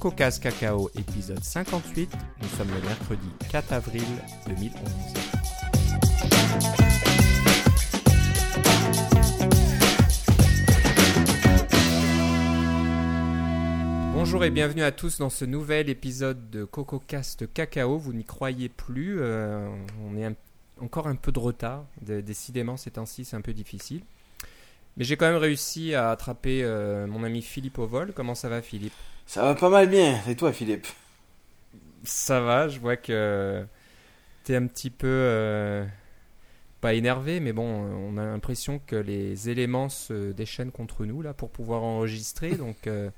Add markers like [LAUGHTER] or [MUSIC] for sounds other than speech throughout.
CocoCast Cacao, épisode 58. Nous sommes le mercredi 4 avril 2011. Bonjour et bienvenue à tous dans ce nouvel épisode de CocoCast Cacao. Vous n'y croyez plus, euh, on est encore un peu de retard. Décidément, ces temps-ci, c'est un peu difficile. Mais j'ai quand même réussi à attraper euh, mon ami Philippe au vol. Comment ça va, Philippe? Ça va pas mal bien. Et toi, Philippe Ça va, je vois que t'es un petit peu euh, pas énervé, mais bon, on a l'impression que les éléments se déchaînent contre nous là pour pouvoir enregistrer. [LAUGHS] Donc, euh,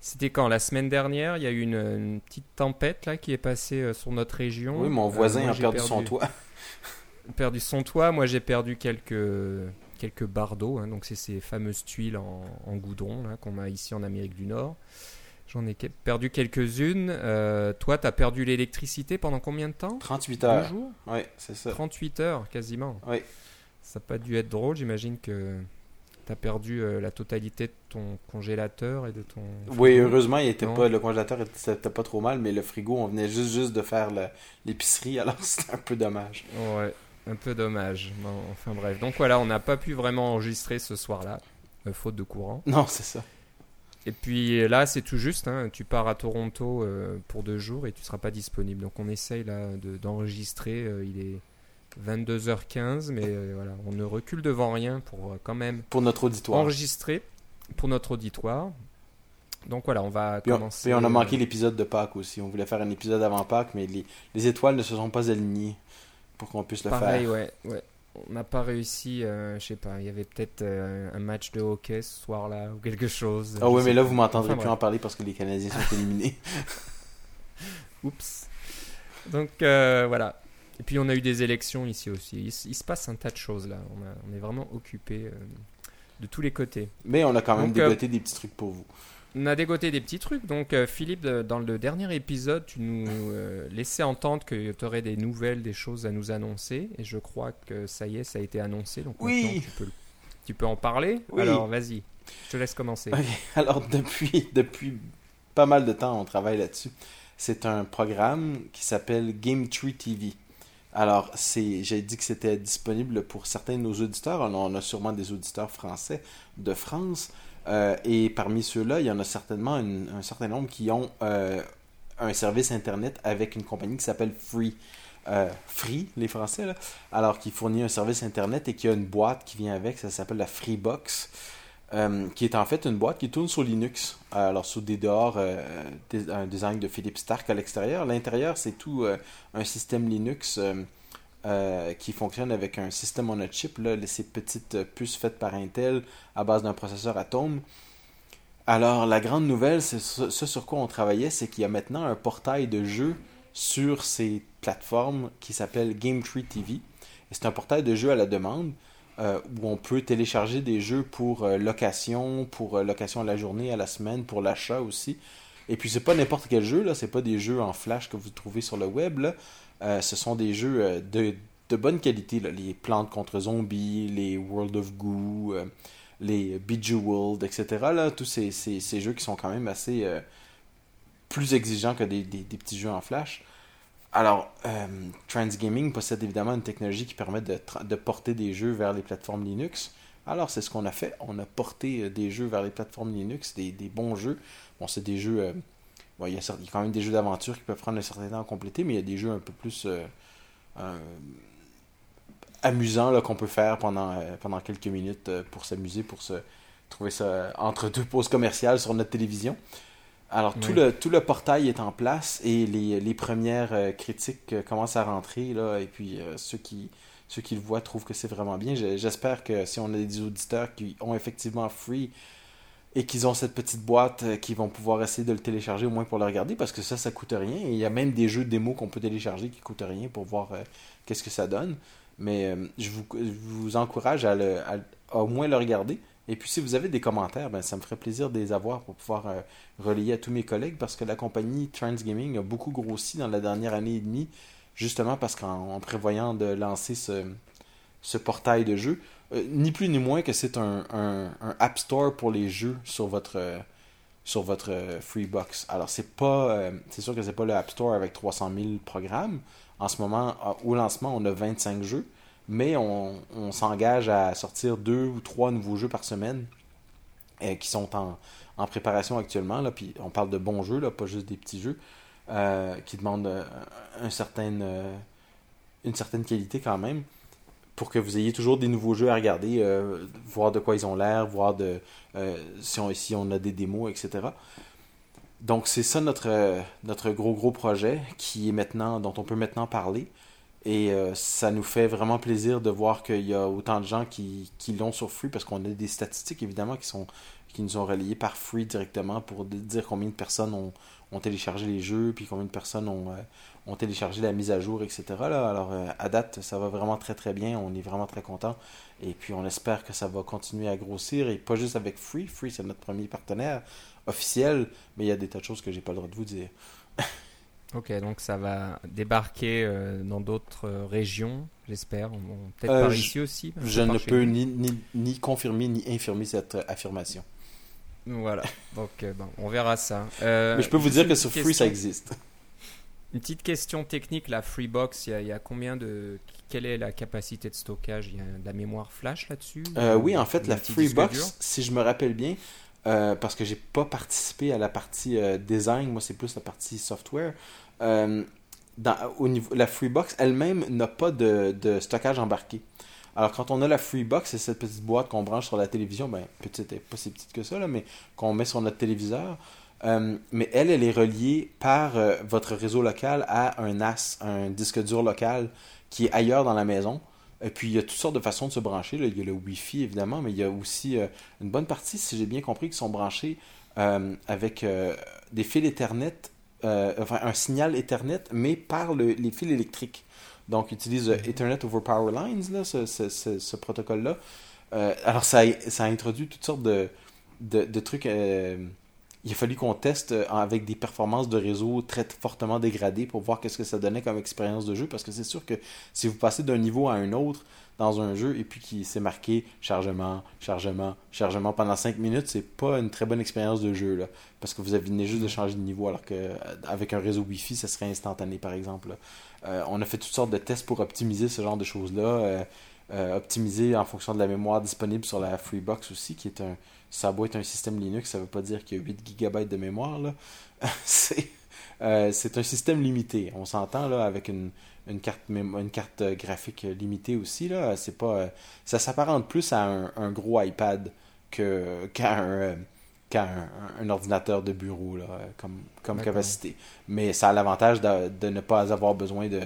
c'était quand la semaine dernière, il y a eu une, une petite tempête là qui est passée euh, sur notre région. Oui, mon voisin moi, a j'ai perdu, son toit. [LAUGHS] perdu son toit. Moi, j'ai perdu quelques quelques bardeaux. hein. donc, c'est ces fameuses tuiles en, en goudron qu'on a ici en Amérique du Nord. J'en ai perdu quelques-unes. Euh, toi, tu as perdu l'électricité pendant combien de temps? 38 Deux heures. jours? Oui, c'est ça. 38 heures quasiment. Oui. Ça n'a pas dû être drôle. J'imagine que tu as perdu euh, la totalité de ton congélateur et de ton. Oui, frigo. heureusement, il était Non. pas, le congélateur était, c'était pas trop mal, mais le frigo, on venait juste, juste de faire l'épicerie, [LAUGHS] alors c'était un peu dommage. Ouais, un peu dommage. Bon, enfin bref. Donc voilà, on n'a pas pu vraiment enregistrer ce soir-là, euh, faute de courant. Non, c'est ça. Et puis là, c'est tout juste. hein, tu pars à Toronto euh, pour deux jours et tu seras pas disponible. Donc on essaye là de- d'enregistrer. euh, il est 22h15, mais euh, voilà, on ne recule devant rien pour euh, quand même Pour notre auditoire. enregistrer pour notre auditoire. Donc voilà, on va Puis on, commencer. puis on a manqué euh, l'épisode de Pâques aussi. On voulait faire un épisode avant Pâques, mais les, les étoiles ne se sont pas alignées pour qu'on puisse le Pareil, faire. ouais, ouais. On n'a pas réussi, euh, je sais pas, il y avait peut-être euh, un match de hockey ce soir-là ou quelque chose. Ah sais mais là, pas. vous m'entendrez Enfin, plus en parler parce que les Canadiens sont éliminés. [LAUGHS] Oups. Donc euh, voilà. Et puis on a eu des élections ici aussi. Il, se passe un tas de choses là. On, a- on est vraiment occupé euh, de tous les côtés. Mais on a quand même Donc, dégoté des petits trucs pour vous. On a dégoté des petits trucs. Donc euh, Philippe, dans le dernier épisode, tu nous euh, laissais entendre que tu aurais des nouvelles, des choses à nous annoncer. Et je crois que ça y est, ça a été annoncé. Donc Oui. maintenant, tu peux, tu peux en parler. Oui. Alors vas-y, je te laisse commencer. Ok. [LAUGHS] Alors, depuis, depuis pas mal de temps, on travaille là-dessus. C'est un programme qui s'appelle Game Tree TV. Alors, j'ai dit que c'était disponible pour certains de nos auditeurs. On a sûrement des auditeurs français de France. Euh, et parmi ceux-là, il y en a certainement un certain nombre qui ont euh, un service Internet avec une compagnie qui s'appelle Free. Euh, Free, les Français, là. Alors, qui fournit un service Internet et qui a une boîte qui vient avec. Ça s'appelle la Freebox. Qui est en fait une boîte qui tourne sur Linux. Alors, sous des dehors, un design de Philippe Stark à l'extérieur. L'intérieur, c'est tout un système Linux euh, qui fonctionne avec un système on a chip, ces petites puces faites par Intel à base d'un processeur Atom. Alors, la grande nouvelle, c'est ce, sur quoi on travaillait, c'est qu'il y a maintenant un portail de jeux sur ces plateformes qui s'appelle Game Tree TV. C'est un portail de jeux à la demande euh, où on peut télécharger des jeux pour euh, location, pour location à la journée, à la semaine, pour l'achat aussi. Et puis c'est pas n'importe quel jeu là, c'est pas des jeux en flash que vous trouvez sur le web. Euh, ce sont des jeux euh, de, de bonne qualité là. les plantes contre zombies, les World of Goo, euh, les Bejeweled, etc. Là, tous ces, ces, ces jeux qui sont quand même assez euh, plus exigeants que des, des, des petits jeux en flash. Alors, Transgaming possède évidemment une technologie qui permet de, de porter des jeux vers les plateformes Linux. Alors, c'est ce qu'on a fait. On a porté des jeux vers les plateformes Linux, des, des bons jeux. Bon, c'est des jeux. Bon, il y, a, quand même des jeux d'aventure qui peuvent prendre un certain temps à compléter, mais il y a des jeux un peu plus euh, euh, amusants qu'on peut faire pendant, euh, pendant quelques minutes pour s'amuser, pour se trouver ça entre deux pauses commerciales sur notre télévision. Alors, tout, le, tout le portail est en place et les, les premières euh, critiques euh, commencent à rentrer. Là, et puis, euh, ceux, qui, ceux qui le voient trouvent que c'est vraiment bien. Je- J'espère que si on a des auditeurs qui ont effectivement Free et qu'ils ont cette petite boîte, euh, qui vont pouvoir essayer de le télécharger au moins pour le regarder parce que ça, ça coûte rien. Et il y a même des jeux démo qu'on peut télécharger qui coûtent rien pour voir euh, qu'est-ce que ça donne. Mais euh, je, vous, encourage à, le, au moins le regarder. Et puis si vous avez des commentaires, ben, ça me ferait plaisir de les avoir pour pouvoir relayer à tous mes collègues parce que la compagnie Transgaming a beaucoup grossi dans la dernière année et demie, justement parce qu'en en prévoyant de lancer ce, ce portail de jeux, euh, ni plus ni moins que c'est un, un, App Store pour les jeux sur votre, euh, sur votre Freebox. Alors, c'est pas, c'est sûr que c'est pas le App Store avec 300 000 programmes. En ce moment, au lancement, on a 25 jeux, mais on, on s'engage à sortir deux ou trois nouveaux jeux par semaine qui sont en, en, préparation actuellement. Là, puis on parle de bons jeux, là, pas juste des petits jeux, qui demandent une certaine qualité quand même pour que vous ayez toujours des nouveaux jeux à regarder, euh, voir de quoi ils ont l'air, voir de euh, si, on, si on a des démos, etc. Donc c'est ça notre, euh, notre gros gros projet qui est maintenant dont on peut maintenant parler. Et ça nous fait vraiment plaisir de voir qu'il y a autant de gens qui, qui l'ont sur parce qu'on a des statistiques évidemment qui sont qui nous ont relayés par Free directement pour dire combien de personnes ont, ont téléchargé les jeux, puis combien de personnes ont, ont téléchargé la mise à jour, etc. Là. Alors, euh, à date, ça va vraiment très très bien. On est vraiment très content. Et puis, on espère que ça va continuer à grossir. Et pas juste avec Free. Free, c'est notre premier partenaire officiel. Mais il y a des tas de choses que j'ai pas le droit de vous dire. [LAUGHS] ok, donc ça va débarquer euh, dans d'autres euh, régions, j'espère. Peut-être par ici aussi. Je ne peux ni, ni, ni, confirmer ni infirmer cette affirmation. Voilà, donc bon, on verra ça. Mais je peux vous dire que sur Free, ça existe. Une petite question technique, la Freebox, il y, a, combien de. Quelle est la capacité de stockage? Il y a de la mémoire flash là-dessus? Euh, Oui, en fait, la Freebox, si je me rappelle bien, euh, parce que j'ai pas participé à la partie euh, design, moi c'est plus la partie software. Dans, au niveau, la Freebox elle-même n'a pas de, de, stockage embarqué. Alors quand on a la Freebox, c'est cette petite boîte qu'on branche sur la télévision, ben petite, pas si petite que ça, là, mais qu'on met sur notre téléviseur. Euh, mais elle, elle est reliée par euh, votre réseau local à un NAS, un disque dur local qui est ailleurs dans la maison. Et puis, il y a toutes sortes de façons de se brancher. Il y a le Wi-Fi, évidemment, mais il y a aussi euh, une bonne partie, si j'ai bien compris, qui sont branchés avec des fils Ethernet, enfin, un signal Ethernet, mais par les fils électriques. Donc, ils utilisent Ethernet over Power Lines, là, ce, protocole-là. alors, ça, ça a introduit toutes sortes de, de, de trucs il a fallu qu'on teste euh, avec des performances de réseau très fortement dégradées pour voir qu'est-ce que ça donnait comme expérience de jeu. Parce que c'est sûr que si vous passez d'un niveau à un autre dans un jeu et puis qui s'est marqué chargement, chargement, chargement pendant 5 minutes, c'est pas une très bonne expérience de jeu. Là, parce que vous venez juste de changer de niveau alors qu'avec euh, un réseau Wi-Fi, ça serait instantané par exemple. Euh, on a fait toutes sortes de tests pour optimiser ce genre de choses-là. optimiser en fonction de la mémoire disponible sur la Freebox aussi, qui est un, ça doit être un système Linux, ça ne veut pas dire qu'il y a 8 GB de mémoire. [LAUGHS] Euh, c'est un système limité. On s'entend là avec une, une, carte, une carte graphique limitée aussi. Là. C'est pas, euh, ça s'apparente plus à un, gros iPad [LAUGHS] qu'à un, euh, un, ordinateur de bureau là, comme, comme capacité. Mais ça a l'avantage de, de, ne pas avoir besoin de,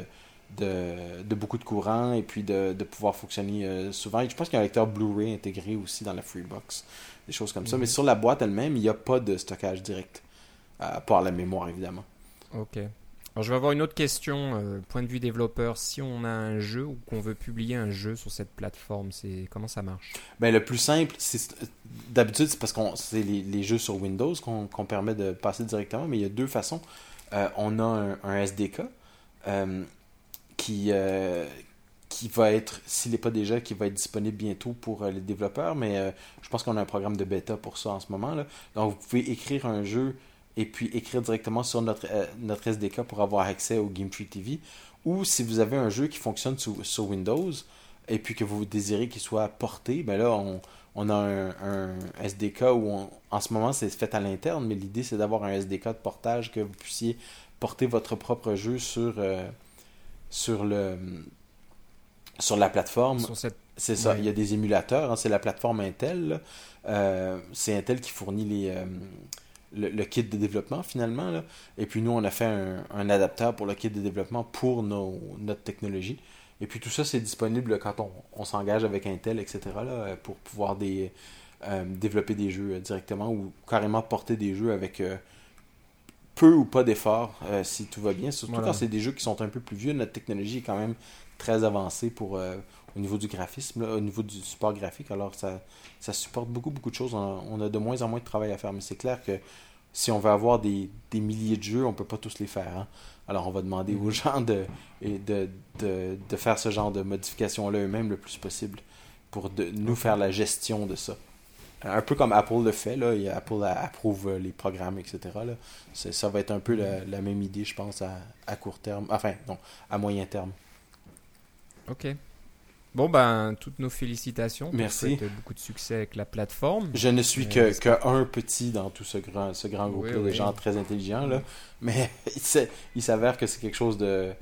de, de, beaucoup de courant et puis de, de pouvoir fonctionner souvent. je pense qu'il y a un lecteur Blu-ray intégré aussi dans la Freebox des choses comme ça. Mais sur la boîte elle-même, il n'y a pas de stockage direct, à part la mémoire évidemment. Ok. Alors je vais avoir une autre question, euh, point de vue développeur. Si on a un jeu ou qu'on veut publier un jeu sur cette plateforme, c'est comment ça marche? Ben, Le plus simple, c'est d'habitude, c'est parce que c'est les, jeux sur Windows qu'on permet de passer directement, mais il y a deux façons. Euh, on a un, SDK euh, qui, qui va être, s'il n'est pas déjà, qui va être disponible bientôt pour les développeurs, mais je pense qu'on a un programme de bêta pour ça en ce moment. Là. Donc vous pouvez écrire un jeu et puis écrire directement sur notre, euh, notre SDK pour avoir accès au Game Tree TV. Ou si vous avez un jeu qui fonctionne sur, Windows et puis que vous désirez qu'il soit porté, ben là on, on a un, SDK où en ce moment c'est fait à l'interne, mais l'idée c'est d'avoir un SDK de portage que vous puissiez porter votre propre jeu sur, sur le sur la plateforme. C'est ça, il y a des émulateurs, hein, c'est la plateforme Intel. Euh, c'est Intel qui fournit les, euh, le, kit de développement finalement. Là. Et puis nous, on a fait un, adapteur pour le kit de développement pour nos, notre technologie. Et puis tout ça, c'est disponible quand on, on s'engage avec Intel, etc. Là, pour pouvoir des, euh, développer des jeux directement ou carrément porter des jeux avec peu ou pas d'efforts, si tout va bien. Surtout quand c'est des jeux qui sont un peu plus vieux, notre technologie est quand même très avancé pour, euh, au niveau du graphisme, au niveau du support graphique. Alors, ça, ça supporte beaucoup, beaucoup de choses. On a de moins en moins de travail à faire. Mais c'est clair que si on veut avoir des, des milliers de jeux, on ne peut pas tous les faire. Hein. Alors, on va demander aux mhm. gens de, de, de, de faire ce genre de modifications-là eux-mêmes le plus possible pour de, nous faire la gestion de ça. Un peu comme Apple le fait, là. Apple approuve les programmes, etc. Là. Ça va être un peu la, la même idée, je pense, à, à, court terme. Enfin, non, à moyen terme. Ok. Bon, ben, toutes nos félicitations. Merci. beaucoup de succès avec la plateforme. Je ne suis euh, que, un petit dans tout ce grand, ce grand groupe-là de gens très intelligents, là. Mais [LAUGHS] il s'avère que c'est quelque chose de,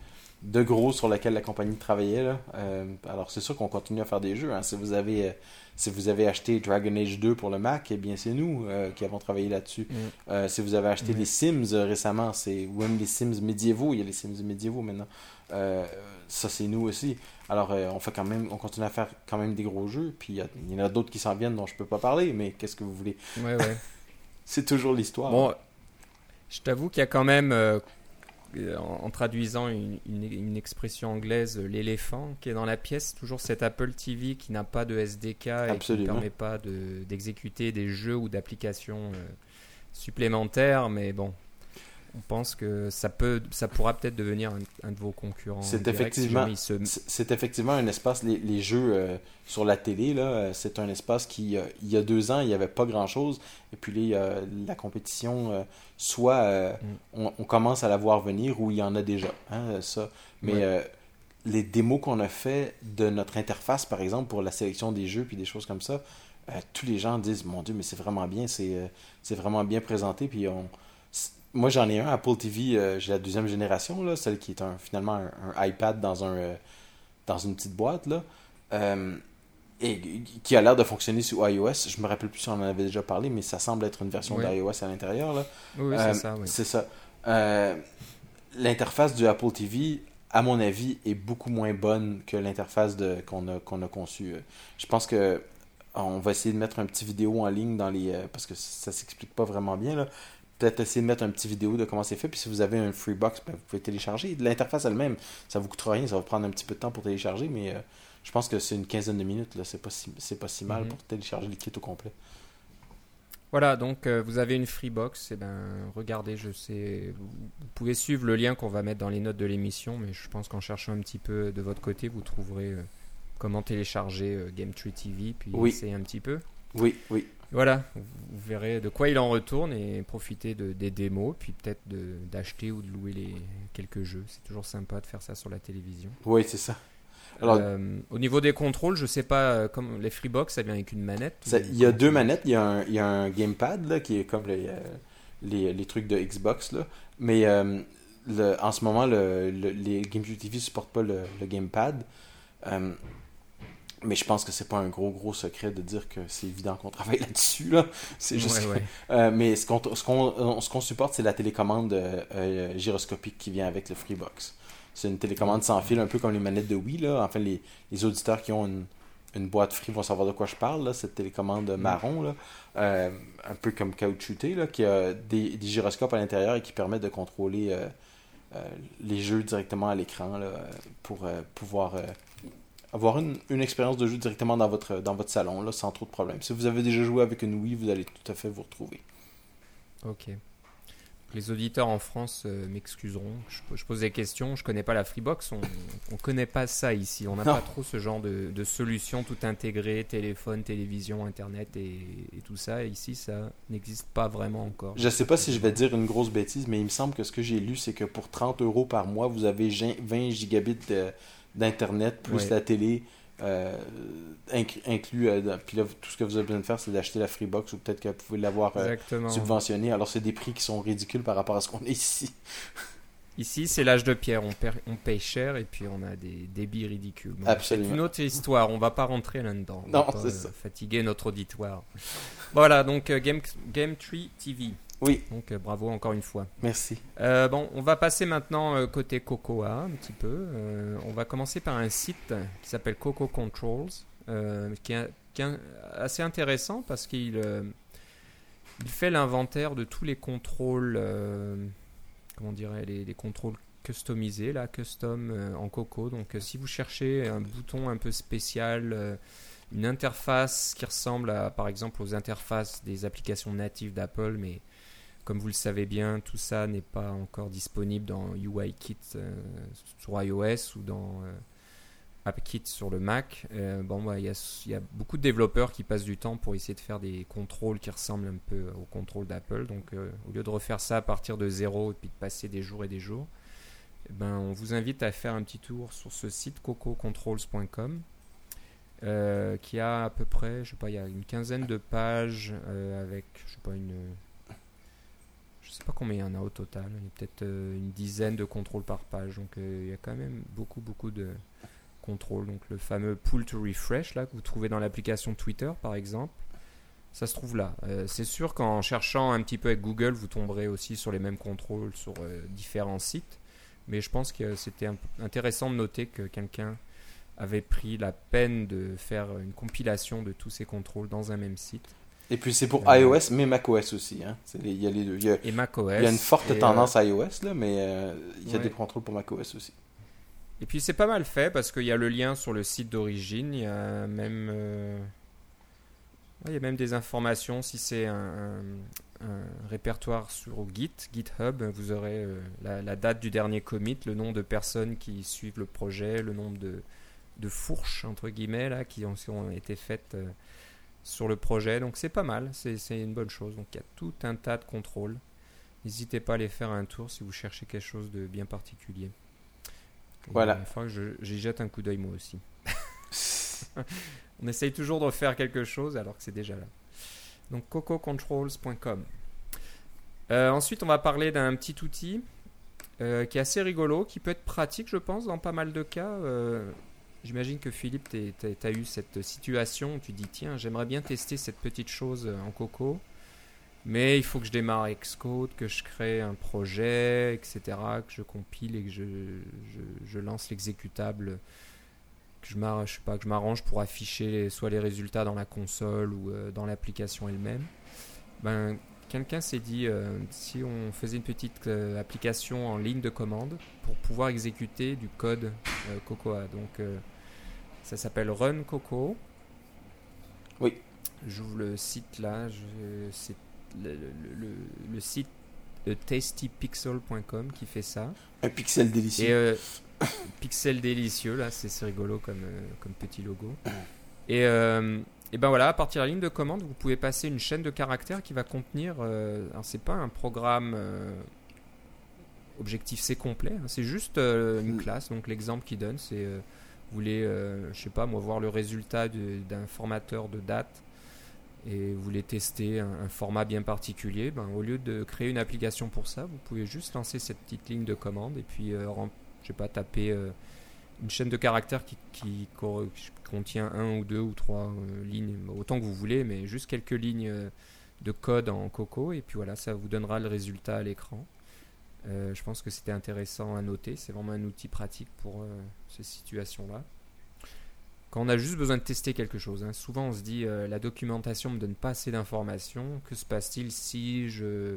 de gros sur lequel la compagnie travaillait, là. Euh, alors, c'est sûr qu'on continue à faire des jeux. Hein. Si vous avez... Euh, si vous avez acheté Dragon Age 2 pour le Mac, eh bien c'est nous qui avons travaillé là-dessus. Mm. si vous avez acheté les Sims récemment, c'est ou même les Sims médiévaux, il y a les Sims médiévaux maintenant. ça c'est nous aussi. Alors, euh, on fait quand même, on continue à faire quand même des gros jeux. Puis il y, en a d'autres qui s'en viennent dont je peux pas parler, mais qu'est-ce que vous voulez? Ouais, ouais. [LAUGHS] c'est toujours l'histoire. Bon, je t'avoue qu'il y a quand même, euh, en, traduisant une, une, expression anglaise, euh, l'éléphant qui est dans la pièce, toujours cet Apple TV qui n'a pas de SDK et qui ne permet pas d'exécuter des jeux ou d'applications supplémentaires. Mais bon, on pense que ça peut, ça pourra peut-être devenir un, de vos concurrents. C'est effectivement, c'est effectivement un espace. Les, jeux euh, sur la télé là, euh, c'est un espace qui, euh, il y a deux ans, il n'y avait pas grand chose, et puis la compétition, soit mm. on, commence à la voir venir, ou il y en a déjà, hein, ça. Mais les démos qu'on a fait de notre interface, par exemple, pour la sélection des jeux puis des choses comme ça, tous les gens disent, mon Dieu, mais c'est vraiment bien, c'est vraiment bien présenté, puis on moi, j'en ai un, Apple TV, euh, j'ai la deuxième génération, là, celle qui est un, finalement un, iPad dans, un, euh, dans une petite boîte, là, euh, et qui a l'air de fonctionner sous iOS. Je me rappelle plus si on en avait déjà parlé, mais ça semble être une version d'iOS à l'intérieur. Là. Oui, c'est ça. Oui. C'est ça. l'interface du Apple TV, à mon avis, est beaucoup moins bonne que l'interface qu'on a, qu'on a conçue. Je pense que on va essayer de mettre un petit vidéo en ligne dans les parce que ça s'explique pas vraiment bien là peut-être essayer de mettre un petit vidéo de comment c'est fait. Puis si vous avez un Freebox, ben, vous pouvez télécharger. L'interface elle-même, ça vous coûtera rien, ça va prendre un petit peu de temps pour télécharger, mais euh, je pense que c'est une quinzaine de minutes. Là, c'est pas si, c'est pas si mal mhm. pour télécharger le kit au complet. Voilà, donc euh, vous avez une Freebox, et eh ben regardez, je sais, vous, pouvez suivre le lien qu'on va mettre dans les notes de l'émission, mais je pense qu'en cherchant un petit peu de votre côté, vous trouverez euh, comment télécharger Game Tree TV, puis oui. essayer un petit peu. Oui, oui. Voilà, vous verrez de quoi il en retourne et profiter de, des démos, puis peut-être d'acheter ou de louer les, quelques jeux. C'est toujours sympa de faire ça sur la télévision. Oui, c'est ça. Alors, euh, au niveau des contrôles, je sais pas, euh, comme les Freebox, ça vient avec une manette Il y a deux manettes. Il y a un, il y a un gamepad là, qui est comme les, euh, les, les, trucs de Xbox. Là. Mais le, en ce moment, le, les GameCube TV ne supportent pas le, gamepad. Mais je pense que c'est pas un gros, gros secret de dire que c'est évident qu'on travaille là-dessus. Là. C'est juste. Euh, mais ce qu'on ce qu'on supporte, c'est la télécommande euh, gyroscopique qui vient avec le Freebox. C'est une télécommande sans fil, un peu comme les manettes de Wii. Là. Enfin, les, les auditeurs qui ont une, une, boîte Free vont savoir de quoi je parle. Là. Cette télécommande mm. marron, là. Euh, un peu comme caoutchouté, là, qui a des, des gyroscopes à l'intérieur et qui permet de contrôler les jeux directement à l'écran pour pouvoir avoir une, une expérience de jeu directement dans votre, dans votre salon, là, sans trop de problèmes. Si vous avez déjà joué avec une Wii, vous allez tout à fait vous retrouver. Ok. Les auditeurs en France euh, m'excuseront. Je, pose des questions. Je connais pas la Freebox. On, on connaît pas ça ici. On n'a pas trop ce genre de, de solution tout intégrée, téléphone, télévision, internet et, tout ça. Ici, ça n'existe pas vraiment encore. Je sais pas si je vais dire une grosse bêtise, mais il me semble que ce que j'ai lu, c'est que pour 30 euros par mois, vous avez 20 gigabits de, d'Internet, plus la télé, euh, inclus. Euh, puis là, tout ce que vous avez besoin de faire, c'est d'acheter la Freebox ou peut-être que vous pouvez l'avoir euh, subventionné. Alors, c'est des prix qui sont ridicules par rapport à ce qu'on a ici. [LAUGHS] Ici, c'est l'âge de pierre. On, on, paye cher et puis on a des débits ridicules. Absolument. C'est une autre histoire. On va pas rentrer là-dedans. Non, c'est ça. Fatiguer notre auditoire. voilà, donc Game, Game Tree TV. Oui. Donc euh, bravo encore une fois. Merci. Euh, bon, on va passer maintenant euh, côté Cocoa un petit peu. on va commencer par un site qui s'appelle Coco Controls, qui est, assez intéressant parce qu'il il fait l'inventaire de tous les contrôles, comment dirait, les, les, contrôles customisés, là, custom en Coco. Donc si vous cherchez un bouton un peu spécial une interface qui ressemble à, par exemple aux interfaces des applications natives d'Apple, mais comme vous le savez bien, tout ça n'est pas encore disponible dans UIKit euh, sur iOS ou dans, AppKit sur le Mac. Euh, bon, bah, il y, a, beaucoup de développeurs qui passent du temps pour essayer de faire des contrôles qui ressemblent un peu aux contrôles d'Apple. Donc, euh, au lieu de refaire ça à partir de zéro et puis de passer des jours et des jours, eh ben, on vous invite à faire un petit tour sur ce site cococontrols.com. Euh, qui a à peu près, je sais pas, il y a une quinzaine de pages avec, je sais pas, une, sais pas combien il y en a au total. Il y a peut-être une dizaine de contrôles par page. Donc il y a quand même beaucoup, beaucoup de, contrôle, donc le fameux pull to refresh là que vous trouvez dans l'application Twitter par exemple. Ça se trouve là. Euh, c'est sûr qu'en cherchant un petit peu avec Google, vous tomberez aussi sur les mêmes contrôles sur euh, différents sites. Mais je pense que c'était intéressant de noter que quelqu'un avait pris la peine de faire une compilation de tous ces contrôles dans un même site. Et puis c'est pour euh, iOS, mais macOS aussi. Hein. Il y a les deux. Il y a, et macOS. Il y a une forte tendance iOS, là, mais il y a des contrôles pour macOS aussi. Et puis c'est pas mal fait parce qu'il y a le lien sur le site d'origine, il y a même, euh, il y a même des informations si c'est un, répertoire sur Git, GitHub, vous aurez euh, la, date du dernier commit, le nombre de personnes qui suivent le projet, le nombre de, de fourches entre guillemets là qui ont, ont été faites euh, sur le projet. Donc c'est pas mal, c'est une bonne chose. Donc il y a tout un tas de contrôles. N'hésitez pas à aller faire un tour si vous cherchez quelque chose de bien particulier. Voilà. Il faudra que j'y jette un coup d'œil moi aussi. [LAUGHS] On essaye toujours de refaire quelque chose alors que c'est déjà là. Donc cococontrols.com. Euh, ensuite, on va parler d'un petit outil euh, qui est assez rigolo, qui peut être pratique, je pense, dans pas mal de cas. Euh, j'imagine que Philippe, tu as eu cette situation où tu dis tiens, j'aimerais bien tester cette petite chose en Coco. Mais il faut que je démarre Xcode, que je crée un projet, etc., que je compile et que je, je, lance l'exécutable, que je m'arrange pour afficher soit les résultats dans la console ou euh, dans l'application elle-même. Ben, quelqu'un s'est dit euh, si on faisait une petite euh, application en ligne de commande pour pouvoir exécuter du code Cocoa. Donc ça s'appelle Run Coco. Oui. J'ouvre le site là, c'est le, le, site tastypixel.com qui fait ça. Un pixel délicieux. Et, euh, pixel délicieux, là, c'est rigolo comme, euh, comme petit logo. Et, euh, et ben voilà, à partir de la ligne de commande, vous pouvez passer une chaîne de caractères qui va contenir. alors, c'est pas un programme objectif C complet, hein, c'est juste une mm. classe. Donc, l'exemple qu'il donne, c'est voulez, je sais pas, moi, voir le résultat d'un formateur de date et vous voulez tester un, format bien particulier, ben, au lieu de créer une application pour ça, vous pouvez juste lancer cette petite ligne de commande et puis, euh, je sais pas, taper euh, une chaîne de caractères qui, contient un ou deux ou trois euh, lignes, autant que vous voulez, mais juste quelques lignes de code en Coco et puis voilà, ça vous donnera le résultat à l'écran. Je pense que c'était intéressant à noter, c'est vraiment un outil pratique pour ces situations-là quand on a juste besoin de tester quelque chose. Hein. Souvent, on se dit euh, la documentation me donne pas assez d'informations. Que se passe-t-il si je,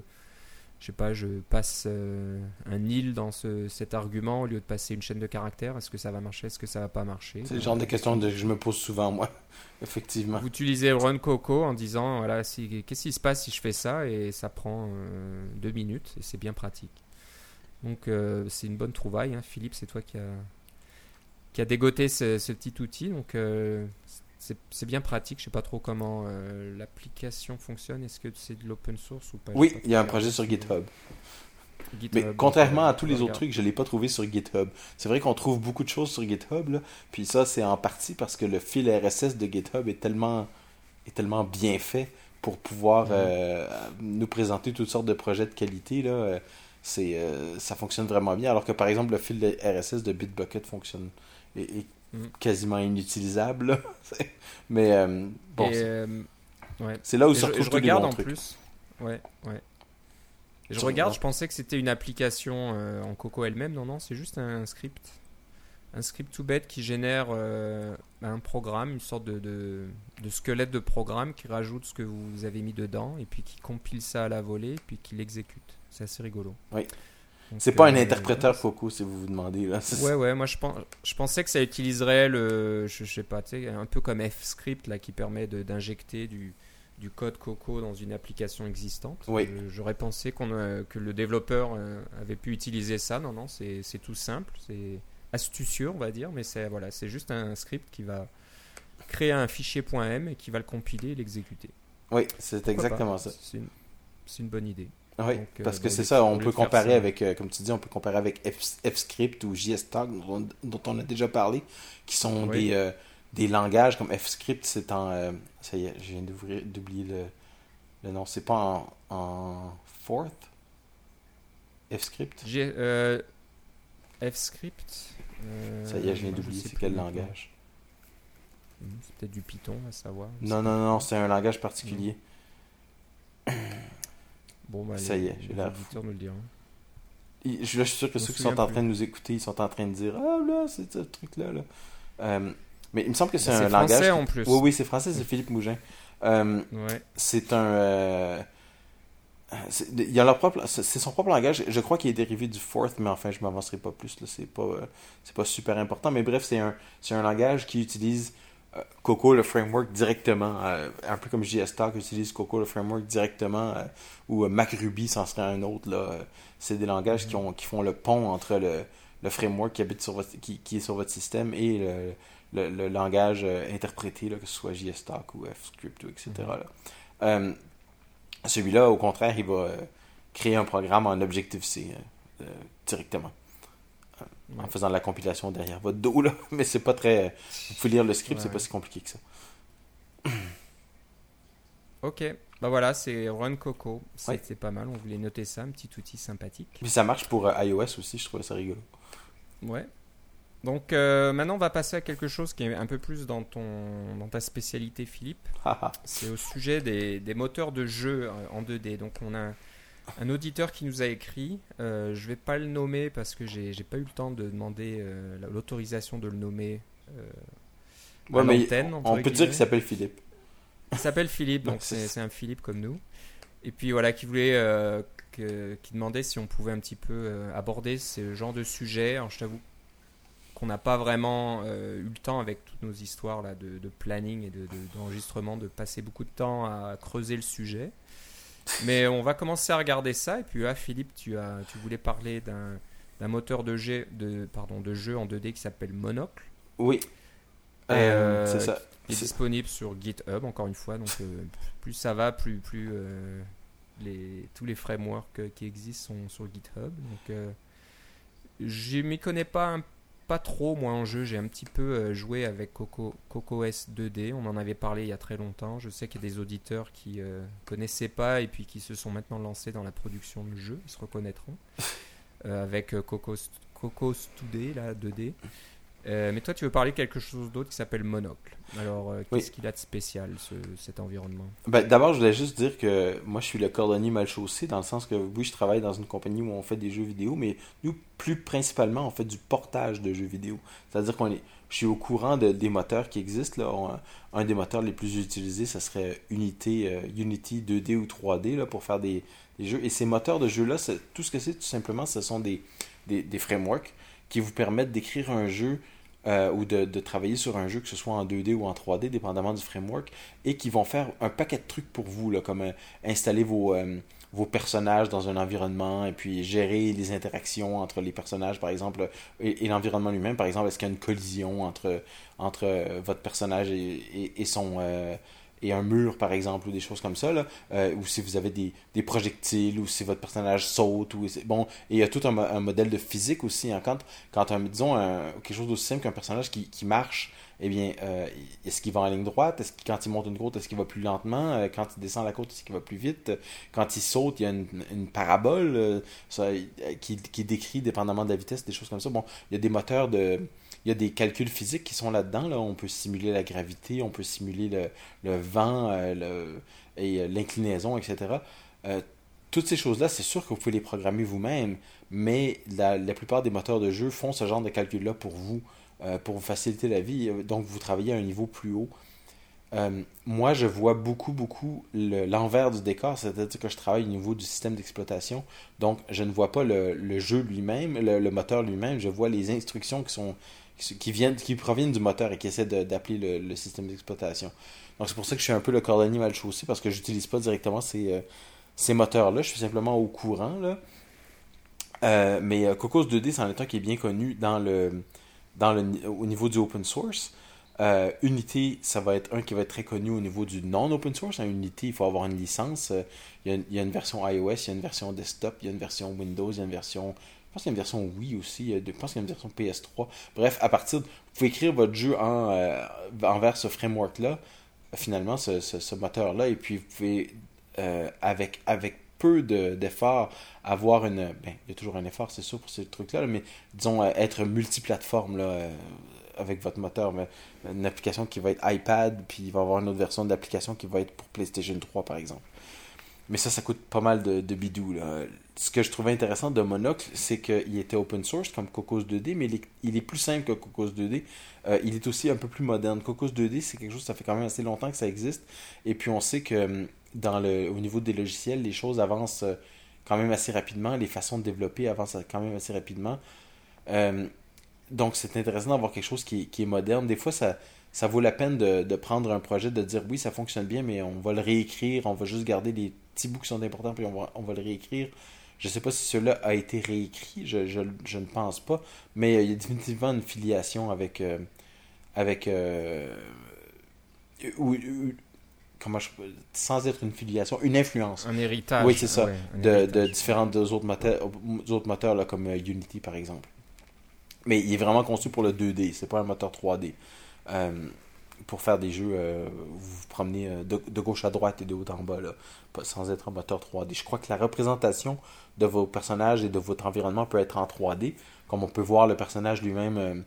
je sais pas, je passe euh, un nil dans ce, cet argument au lieu de passer une chaîne de caractères? Est-ce que ça va marcher? Est-ce que ça va pas marcher? C'est le genre de questions que je me pose souvent moi. [LAUGHS] Effectivement. Vous utilisez Run Coco en disant voilà, si, qu'est-ce qui se passe si je fais ça? Et ça prend euh, deux minutes et c'est bien pratique. Donc c'est une bonne trouvaille. Hein. Philippe, c'est toi qui a dégoté ce, petit outil. Donc euh, c'est bien pratique. Je sais pas trop comment euh, l'application fonctionne. Est-ce que c'est de l'open source ou pas? Oui, il y a un projet sur GitHub. Mais contrairement à tous les autres trucs, je ne l'ai pas trouvé sur GitHub. C'est vrai qu'on trouve beaucoup de choses sur GitHub, puis ça, c'est en partie parce que le fil RSS de GitHub est tellement, est tellement bien fait pour pouvoir mhm. euh, nous présenter toutes sortes de projets de qualité. Là. C'est, ça fonctionne vraiment bien, alors que par exemple, le fil RSS de Bitbucket fonctionne est, mm. quasiment inutilisable. [LAUGHS] Mais euh, bon, euh, c'est là où ça se je, regarde en plus. Ouais, ouais. je regarde, je pensais que c'était une application euh, en Coco elle-même. Non, non, c'est juste un script. Un script tout bête qui génère un programme, une sorte de, de, de, squelette de programme qui rajoute ce que vous avez mis dedans et puis qui compile ça à la volée et puis qui l'exécute. C'est assez rigolo. Oui. C'est pas un euh, interpréteur Foco, si vous vous demandez. Là. [LAUGHS] Ouais, ouais, moi je, pense, je pensais que ça utiliserait le, je, sais pas, un peu comme F-Script là, qui permet d'injecter du, du code Coco dans une application existante. Oui. J'aurais pensé qu'on que le développeur euh, avait pu utiliser ça. Non, non, c'est tout simple. C'est astucieux, on va dire, mais c'est voilà, c'est juste un script qui va créer un fichier .m et qui va le compiler et l'exécuter. Oui, c'est exactement ça. C'est une, une, bonne idée. Oui, Donc, parce que c'est ça, on peut comparer avec, comme tu dis, on peut comparer avec F-Script ou JSTalk, dont, dont, on a déjà parlé, qui sont des, des langages comme F-Script, c'est en. ça y est, je viens d'oublier le, le nom. C'est pas en, en fourth? F-Script? Euh, F-Script euh, Ça y est, je viens d'oublier c'est quel langage. Hmm, c'est peut-être du Python, à savoir. Non, non, non, c'est un langage particulier. Bon, bah, ça y est, j'ai l'air. nous le dire. Je, suis sûr que ceux qui sont en train de nous écouter, ils sont en train de dire Ah là, c'est ce truc-là. Là. Euh, mais il me semble que c'est un langage. C'est français en plus. Oui, oui, c'est français, c'est Philippe Mougin. Euh, ouais. C'est un. Euh, il a leur propre, c'est son propre langage. Je crois qu'il est dérivé du Fourth, mais enfin, je m'avancerai pas plus. C'est pas, c'est pas super important. Mais bref, c'est un, c'est un langage qui utilise Coco le framework directement, un peu comme JSTalk utilise Coco le framework directement, ou MacRuby, c'en serait un autre là. c'est des langages qui ont, qui font le pont entre le, le framework qui habite sur votre, qui, qui est sur votre système et le, le, langage euh, interprété, là, que ce soit JSTalk ou FScript, etc. Mhm. Euh, celui-là, au contraire, il va euh, créer un programme en Objective-C directement. En faisant la compilation derrière votre dos, là. [LAUGHS] Mais c'est pas très. Vous pouvez lire le script, c'est pas si compliqué que ça. [CLEARS THROAT] Ok, bah voilà, c'est Run Coco. C'est pas mal, on voulait noter ça, un petit outil sympathique. Puis ça marche pour iOS aussi, je trouve ça rigolo. Ouais, donc euh, maintenant, on va passer à quelque chose qui est un peu plus dans, ton, dans ta spécialité, Philippe. C'est au sujet des, des, moteurs de jeu euh, en 2D. Donc on a un auditeur qui nous a écrit. Euh, je vais pas le nommer parce que j'ai pas eu le temps de demander euh, l'autorisation de le nommer. Ouais, mais on peut dire qu'il s'appelle Philippe. Il s'appelle Philippe, donc c'est un Philippe comme nous. Et puis voilà, qui voulait, qui demandait si on pouvait un petit peu aborder ce genre de sujet. Alors je t'avoue qu'on n'a pas vraiment euh, eu le temps avec toutes nos histoires là, de, planning et d'enregistrement de, passer beaucoup de temps à creuser le sujet. Mais on va commencer à regarder ça. Et puis là, Philippe, tu, as, tu voulais parler d'un moteur de jeu, de, pardon, de jeu en 2D qui s'appelle Monocle. Oui. Euh, c'est ça. Il est, disponible sur GitHub, encore une fois. Donc, euh, plus ça va, plus, plus les, tous les frameworks qui existent sont sur GitHub. Donc, je m'y connais pas un pas trop moi en jeu. J'ai un petit peu euh, joué avec Coco, CocoS 2D. On en avait parlé il y a très longtemps. Je sais qu'il y a des auditeurs qui euh, connaissaient pas et puis qui se sont maintenant lancés dans la production de jeux. Ils se reconnaîtront [LAUGHS] euh, avec Cocos, Cocos 2D là 2D. Euh, mais toi, tu veux parler quelque chose d'autre qui s'appelle Monocle. Alors, euh, qu'est-ce qu'il a de spécial, cet environnement? Ben, D'abord, je voulais juste dire que moi, je suis le cordonnier mal chaussé, dans le sens que oui, je travaille dans une compagnie où on fait des jeux vidéo, mais nous, plus principalement, on fait du portage de jeux vidéo. C'est-à-dire qu'on est, je suis au courant de, des moteurs qui existent. Là. un des moteurs les plus utilisés, ça serait Unity, euh, Unity 2D ou 3D là, pour faire des, jeux. Et ces moteurs de jeux-là, tout ce que c'est, tout simplement, ce sont des, des, des frameworks qui vous permettent d'écrire un jeu euh, ou de, de, travailler sur un jeu, que ce soit en 2D ou en 3D, dépendamment du framework, et qui vont faire un paquet de trucs pour vous, là, comme euh, installer vos, euh, vos personnages dans un environnement, et puis gérer les interactions entre les personnages, par exemple, et, l'environnement lui-même. Par exemple, est-ce qu'il y a une collision entre, entre votre personnage et, et son et un mur, par exemple, ou des choses comme ça, là, euh, ou si vous avez des, des, projectiles, ou si votre personnage saute, ou bon, et il y a tout un, modèle de physique aussi. Hein, quand, quand disons, quelque chose d'aussi simple qu'un personnage qui, marche, eh bien, euh, est-ce qu'il va en ligne droite? Est-ce quand il monte une côte, est-ce qu'il va plus lentement? Euh, quand il descend la côte, est-ce qu'il va plus vite? Quand il saute, il y a une, parabole qui, qui décrit, dépendamment de la vitesse, des choses comme ça. Bon, il y a des moteurs de il y a des calculs physiques qui sont là-dedans. Là. On peut simuler la gravité, on peut simuler le, vent euh, le, et euh, l'inclinaison, etc. Euh, toutes ces choses-là, c'est sûr que vous pouvez les programmer vous-même, mais la, plupart des moteurs de jeu font ce genre de calcul-là pour vous, pour vous faciliter la vie. Donc, vous travaillez à un niveau plus haut. moi, je vois beaucoup, beaucoup l'envers du décor, c'est-à-dire que je travaille au niveau du système d'exploitation. Donc, je ne vois pas le, jeu lui-même, le, moteur lui-même, je vois les instructions qui sont qui, viennent, qui proviennent du moteur et qui essaient d'appeler le, système d'exploitation. Donc c'est pour ça que je suis un peu le cordonnier mal chaussé parce que j'utilise pas directement ces, euh, ces moteurs-là. Je suis simplement au courant. Là. Euh, mais euh, Cocos 2D, c'est un qui est bien connu dans le, dans le, au niveau du open source. Unity, ça va être un qui va être très connu au niveau du non-open source. En Unity, il faut avoir une licence. Il y, a, une version iOS, il y a une version desktop, il y a une version Windows, il y a une version. Je pense qu'il y a une version Wii aussi. Je pense qu'il y a une version PS3. Bref, à partir de. Vous pouvez écrire votre jeu en, envers ce framework-là, finalement, ce, moteur-là, et puis vous pouvez, avec, avec peu d'efforts, avoir une. Ben, il y a toujours un effort, c'est sûr, pour ces trucs-là, mais disons, euh, être multiplateforme là, euh, avec votre moteur. Une application qui va être iPad, puis il va y avoir une autre version d'application qui va être pour PlayStation 3, par exemple. Mais ça, ça coûte pas mal de, bidou. Là. Ce que je trouvais intéressant de Monocle, c'est qu'il était open source comme Cocos 2D, mais il est, plus simple que Cocos 2D. Euh, il est aussi un peu plus moderne. Cocos 2D, c'est quelque chose, ça fait quand même assez longtemps que ça existe. Et puis on sait que hum, dans le, au niveau des logiciels, les choses avancent euh, quand même assez rapidement. Les façons de développer avancent quand même assez rapidement. Euh, donc, c'est intéressant d'avoir quelque chose qui, est moderne. Des fois, ça, ça vaut la peine de, de, prendre un projet, de dire oui, ça fonctionne bien, mais on va le réécrire. On va juste garder les petits bouts qui sont importants, puis on va, on va le réécrire. Je ne sais pas si cela a été réécrit, je, je, je, ne pense pas, mais il y a définitivement une filiation avec. Euh, avec ou, comment je, sans être une filiation, une influence. Un héritage. Oui, c'est ça. de, de, différents autres moteurs, autres moteurs là, comme euh, Unity, par exemple. Mais il est vraiment conçu pour le 2D, c'est pas un moteur 3D. Euh, pour faire des jeux, euh, vous vous promenez de, de, gauche à droite et de haut en bas, là, sans être un moteur 3D. Je crois que la représentation de vos personnages et de votre environnement peut être en 3D, comme on peut voir le personnage lui-même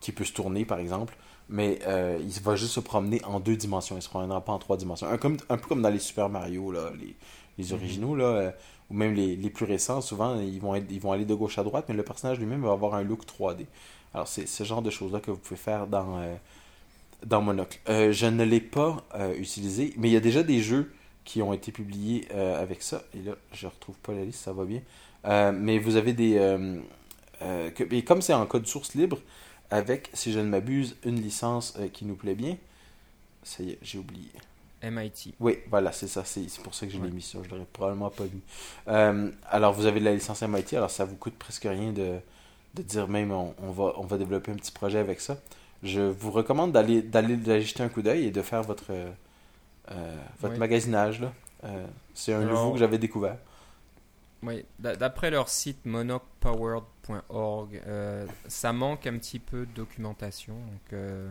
qui peut se tourner, par exemple mais euh, il va juste se promener en deux dimensions. Il ne se promènera pas en trois dimensions. Un, comme, un peu comme dans les Super Mario, là, les, les mhm. originaux, là, euh, ou même les, les, plus récents, souvent, ils vont, être, ils vont aller de gauche à droite, mais le personnage lui-même va avoir un look 3D. Alors, c'est ce genre de choses-là que vous pouvez faire dans, euh, dans Monocle. je ne l'ai pas utilisé, mais il y a déjà des jeux qui ont été publiés avec ça. Et là, je ne retrouve pas la liste, ça va bien. mais vous avez des... que, et comme c'est en code source libre, avec, si je ne m'abuse, une licence euh, qui nous plaît bien. Ça y est, j'ai oublié. MIT. Oui, voilà, c'est ça. C'est pour ça que je l'ai mis ça. Je l'aurais probablement pas mis. Euh, alors, vous avez la licence MIT. Alors, ça vous coûte presque rien de, de dire même on, va, on va développer un petit projet avec ça. Je vous recommande d'aller d'aller jeter un coup d'œil et de faire votre, euh, votre magasinage. Là. c'est un nouveau que j'avais découvert. Oui, d'après leur site monocpowered.org, euh, ça manque un petit peu de documentation. Donc, il euh,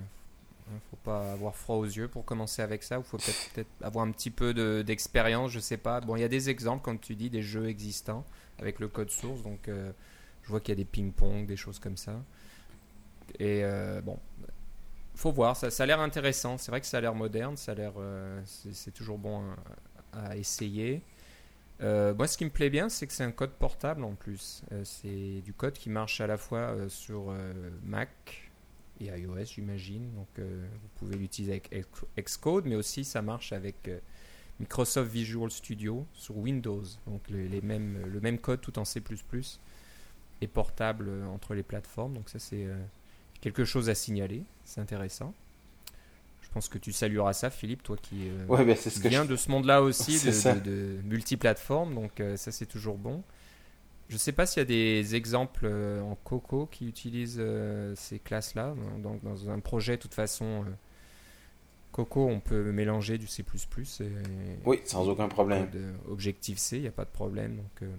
ne faut pas avoir froid aux yeux pour commencer avec ça. Il faut peut-être avoir un petit peu d'expérience, je je sais pas. Bon, il y a des exemples, comme tu dis, des jeux existants avec le code source. Donc, euh, je vois qu'il y a des ping-pong, des choses comme ça. Et bon, faut voir. Ça, a l'air intéressant. C'est vrai que ça a l'air moderne. Ça a l'air, c'est toujours bon à essayer. Euh, moi, ce qui me plaît bien, c'est que c'est un code portable en plus. Euh, c'est du code qui marche à la fois euh, sur Mac et iOS, j'imagine. Donc, vous pouvez l'utiliser avec Xcode, mais aussi ça marche avec Microsoft Visual Studio sur Windows. Donc, les mêmes, le même code tout en C++ est portable entre les plateformes. Donc, ça, c'est quelque chose à signaler. C'est intéressant. Je pense que tu salueras ça, Philippe, toi qui euh, ouais, ce viens de ce monde-là aussi, de, de, multiplateforme, donc euh, ça c'est toujours bon. Je ne sais pas s'il y a des exemples euh, en Coco qui utilisent ces classes-là. Donc dans un projet, de toute façon, Coco, on peut mélanger du C++. Et, oui, sans aucun problème. Objective C, il n'y a pas de problème. Donc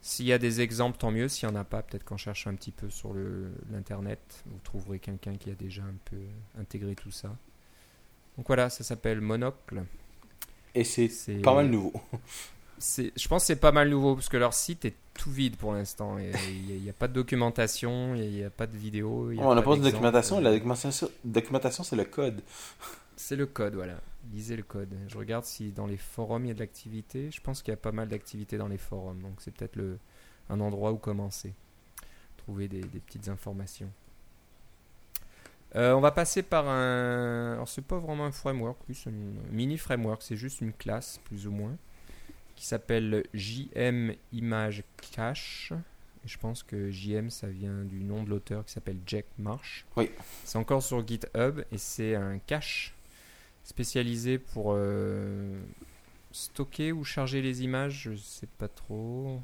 s'il y a des exemples, tant mieux. S'il n'y en a pas, peut-être qu'en cherchant un petit peu sur l'internet, vous trouverez quelqu'un qui a déjà un peu intégré tout ça. Donc voilà, ça s'appelle Monocle. Et c'est pas mal nouveau. [LAUGHS] Je pense que c'est pas mal nouveau parce que leur site est tout vide pour l'instant. Il n'y a, pas de documentation, il n'y a, pas de vidéo. on n'a pas de documentation. La documentation, documentation c'est le code. C'est le code, voilà lisez le code. Je regarde si dans les forums il y a de l'activité. Je pense qu'il y a pas mal d'activité dans les forums, donc c'est peut-être le, un endroit où commencer. Trouver des, petites informations. Euh, on va passer par un. Alors, c'est pas vraiment un framework, plus un mini framework, c'est juste une classe, plus ou moins, qui s'appelle JM Image Cache. Et je pense que JM, ça vient du nom de l'auteur qui s'appelle Jack Marsh. Oui. C'est encore sur GitHub et c'est un cache spécialisé pour euh, stocker ou charger les images, je sais pas trop.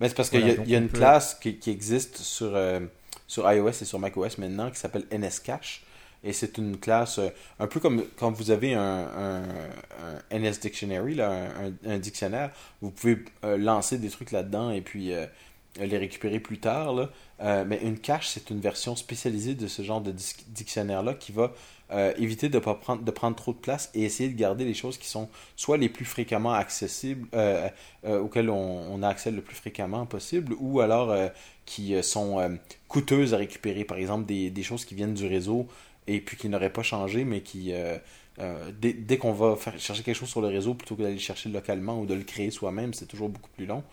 Mais c'est parce qu'il y a, une classe qui, existe sur, euh, sur iOS et sur macOS maintenant qui s'appelle NSCache. Et c'est une classe euh, un peu comme quand vous avez un, un, NS Dictionary, là, un, dictionnaire, vous pouvez lancer des trucs là-dedans et puis les récupérer plus tard. Là. mais une cache, c'est une version spécialisée de ce genre de dictionnaire-là qui va euh, éviter de pas prendre de prendre trop de place et essayer de garder les choses qui sont soit les plus fréquemment accessibles euh, euh, auxquelles on, a accès le plus fréquemment possible ou alors qui sont coûteuses à récupérer. Par exemple des, des, choses qui viennent du réseau et puis qui n'auraient pas changé mais qui dès, dès qu'on va faire, chercher quelque chose sur le réseau plutôt que d'aller le chercher localement ou de le créer soi-même c'est toujours beaucoup plus long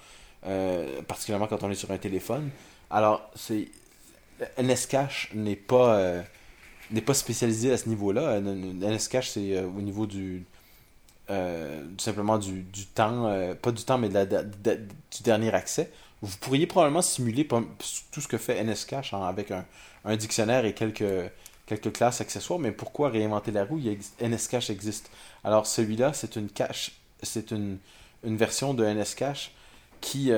particulièrement quand on est sur un téléphone. Alors c'est NSCache n'est pas n'est pas spécialisé à ce niveau-là. NSCache, c'est euh, au niveau du. Euh, simplement du, du temps, euh, pas du temps, mais de du dernier accès. Vous pourriez probablement simuler tout ce que fait NSCache avec un, un, dictionnaire et quelques, quelques classes accessoires, mais pourquoi réinventer la roue? NSCache existe. Alors celui-là, c'est une cache, c'est une, une version de NSCache qui,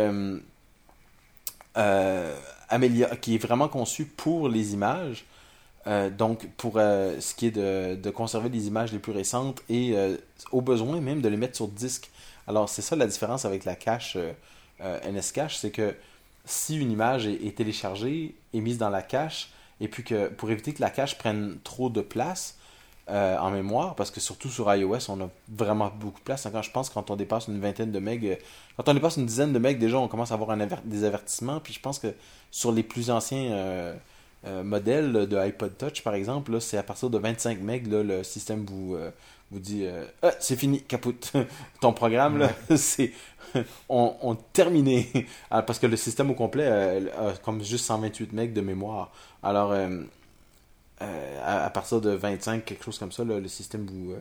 qui est vraiment conçue pour les images euh, donc, pour euh, ce qui est de, conserver les images les plus récentes et euh, au besoin même de les mettre sur disque. Alors, c'est ça la différence avec la cache NS Cache, c'est que si une image est, téléchargée et mise dans la cache, et puis que pour éviter que la cache prenne trop de place en mémoire, parce que surtout sur iOS, on a vraiment beaucoup de place. Je pense quand on dépasse une vingtaine de megs, quand on dépasse une dizaine de megs, déjà on commence à avoir des avertissements. Puis je pense que sur les plus anciens modèle de iPod Touch, par exemple, c'est à partir de 25 MB, le système vous, euh, vous dit euh, ah, c'est fini, capote. [LAUGHS] Ton programme, là, [LAUGHS] c'est. [LAUGHS] on, on terminé. Ah, parce que le système au complet a comme juste 128 MB de mémoire. Alors, à, partir de 25, quelque chose comme ça, le système vous,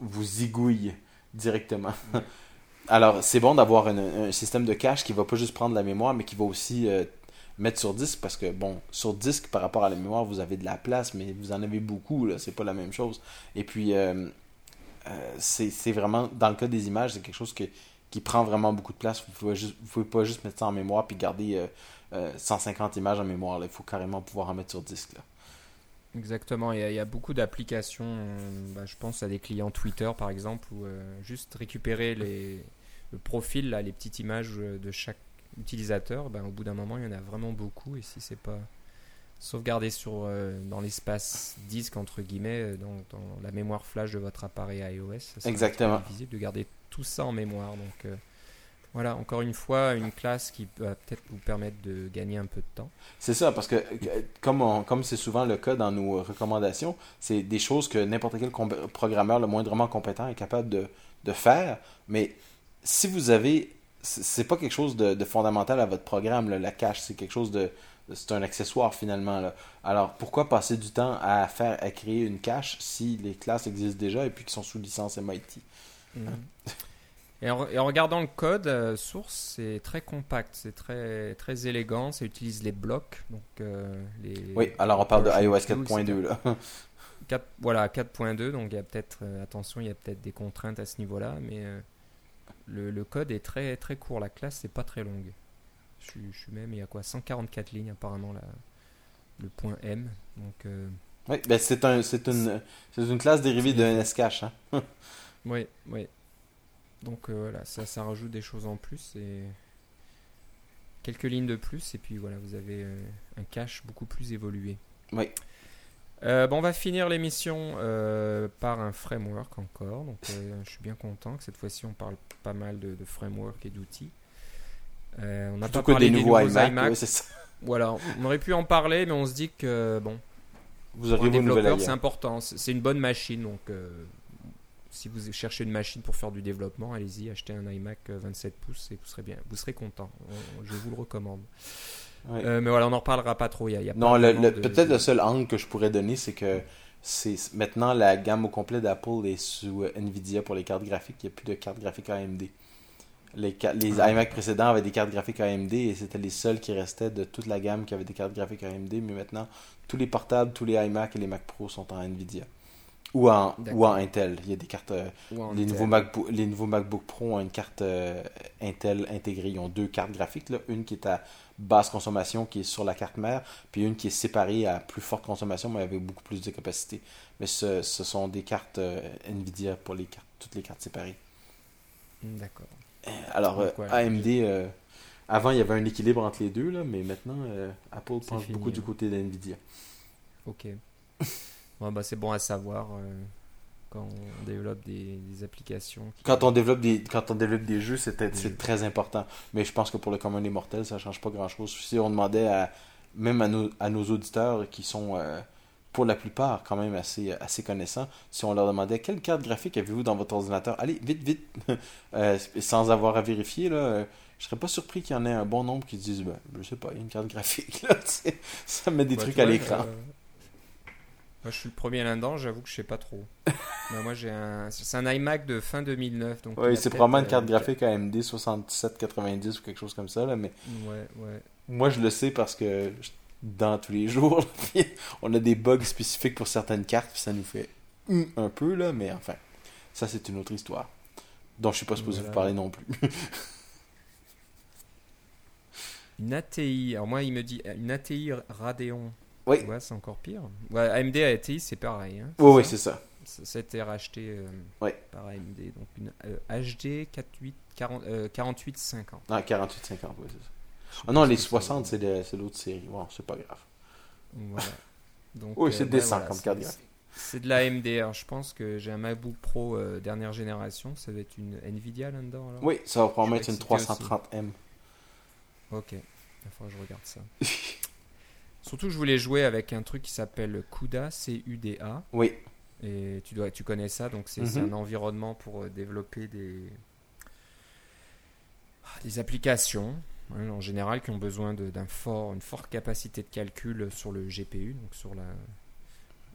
vous zigouille directement. Alors, c'est bon d'avoir un, système de cache qui va pas juste prendre la mémoire, mais qui va aussi mettre sur disque parce que, bon, sur disque par rapport à la mémoire, vous avez de la place, mais vous en avez beaucoup, là, c'est pas la même chose. Et puis, euh, euh, c'est vraiment, dans le cas des images, c'est quelque chose que, qui prend vraiment beaucoup de place. Vous pouvez, juste, vous pouvez pas juste mettre ça en mémoire puis garder 150 euh, images en mémoire. Il faut carrément pouvoir en mettre sur disque. Là. Exactement, il y, a, beaucoup d'applications, bah, je pense à des clients Twitter par exemple, où juste récupérer les, le profil, là, les petites images de chaque utilisateurs, ben, au bout d'un moment, il y en a vraiment beaucoup. Et si c'est pas sauvegardé sur, euh, dans l'espace disque, entre guillemets, euh, dans, la mémoire flash de votre appareil iOS, c'est difficile de garder tout ça en mémoire. Donc euh, voilà, encore une fois, une classe qui va peut-être vous permettre de gagner un peu de temps. C'est ça, parce que comme, comme c'est souvent le cas dans nos recommandations, c'est des choses que n'importe quel programmeur le moindrement compétent est capable de, de faire. Mais si vous avez c'est pas quelque chose de, fondamental à votre programme, la cache. C'est quelque chose de. C'est un accessoire finalement. Là. Alors pourquoi passer du temps à faire à créer une cache si les classes existent déjà et puis qui sont sous licence MIT mhm. et, en, regardant le code euh, source, c'est très compact, c'est très, très élégant, ça utilise les blocs. Donc, euh, les, oui, alors on parle de iOS 4.2 là. 4, voilà, 4.2, donc il y a peut-être, euh, attention, il y a peut-être des contraintes à ce niveau-là, mais le, code est très, très court, la classe c'est pas très longue. Je, suis même, il y a quoi 144 lignes apparemment, la, le point M. Donc, euh, oui, ben c'est un, une, une classe dérivée de NSCache. Hein? [LAUGHS] oui, oui. Donc euh, voilà, ça, ça rajoute des choses en plus et quelques lignes de plus et puis voilà, vous avez euh, un cache beaucoup plus évolué. Oui. Euh, bon, on va finir l'émission euh, par un framework encore. Donc, euh, je suis bien content que cette fois-ci on parle pas mal de, framework et d'outils. on n'a pas parlé des nouveaux, iMac. ça. Voilà, on aurait pu en parler, mais on se dit que bon, vous un développeur, c'est important. C'est une bonne machine, donc si vous cherchez une machine pour faire du développement, allez-y, achetez un iMac 27 pouces et vous serez bien, vous serez content. Je vous le recommande. Euh, mais voilà, on n'en reparlera pas trop. Il y a, non, peut-être le seul angle que je pourrais donner, c'est que c'est maintenant la gamme au complet d'Apple est sous Nvidia pour les cartes graphiques. Il n'y a plus de cartes graphiques AMD. Les, les iMac précédents avaient des cartes graphiques AMD et c'était les seuls qui restaient de toute la gamme qui avaient des cartes graphiques AMD. Mais maintenant, tous les portables, tous les iMac et les Mac Pro sont en Nvidia. Ou en, ou en Intel. Il y a des cartes. euh, les, Intel. nouveaux MacBook, les nouveaux MacBook Pro ont une carte euh, Intel intégrée. Ils ont deux cartes graphiques. Là. Une qui est à basse consommation, qui est sur la carte mère, puis une qui est séparée à plus forte consommation, mais avec beaucoup plus de capacité. Mais ce, ce sont des cartes euh, Nvidia pour les cartes, toutes les cartes séparées. D'accord. Alors, Donc, euh, AMD, euh, avant, il y avait un équilibre entre les deux, là, mais maintenant, euh, Apple penche fini, beaucoup du hein. côté d'Nvidia. Ok. [LAUGHS] Ouais, bah, c'est bon à savoir euh, quand on développe des, des applications. qui- Quand on développe des, quand on développe des jeux, c'est très important. Mais je pense que pour le commun des mortels, ça change pas grand-chose. Si on demandait à, même à nos, à nos auditeurs qui sont, euh, pour la plupart, quand même assez, assez connaissants, si on leur demandait quelle carte graphique avez-vous dans votre ordinateur, allez, vite, vite, [LAUGHS] Euh, sans avoir à vérifier, là, euh, je serais pas surpris qu'il y en ait un bon nombre qui disent, ben, je sais pas, il y a une carte graphique, [LAUGHS] là, ça met des Bah, trucs à l'écran. euh, Moi, je suis le premier là-dedans, j'avoue que je sais pas trop. [LAUGHS] Moi, j'ai un. C'est un iMac de fin 2009. Donc a c'est probablement une euh, carte graphique AMD 6790 ou quelque chose comme ça, là, mais Ouais, ouais. Moi, je le sais parce que dans tous les [LAUGHS] jours, on a des bugs spécifiques pour certaines cartes, puis ça nous fait un peu, là, mais enfin, ça, c'est une autre histoire, dont je suis pas supposé Voilà. vous parler non plus. [LAUGHS] Une ATI. Alors, moi, il me dit une ATI Radeon. Oui, Ouais, c'est encore pire. Ouais, AMD ATI, c'est pareil. Hein, oui, oui, c'est ça. ça, a été racheté euh, Ouais. par AMD. Donc, une euh, HD 48, 40, euh, 4850. Ah, 48-50, oui, c'est ça. Ah non, les que ça 60, veut c'est l'autre série. Bon, c'est pas grave. Voilà. [LAUGHS] Donc, Oui, euh, c'est décent voilà, comme c'est- carte graphique. C'est de la. Alors, je pense que j'ai un MacBook Pro euh, dernière génération. Ça va être une Nvidia là-dedans. Oui, ça va être suis une excité aussi. 330M. Ok. Il faudra que je regarde ça. [LAUGHS] Surtout, je voulais jouer avec un truc qui s'appelle CUDA, C-U-D-A. Oui, Et tu, dois, tu connais ça, donc c'est Mhm. un environnement pour euh, développer des, ah, des applications, hein, en général, qui ont besoin de- d'un fort, forte capacité de calcul sur le GPU, donc sur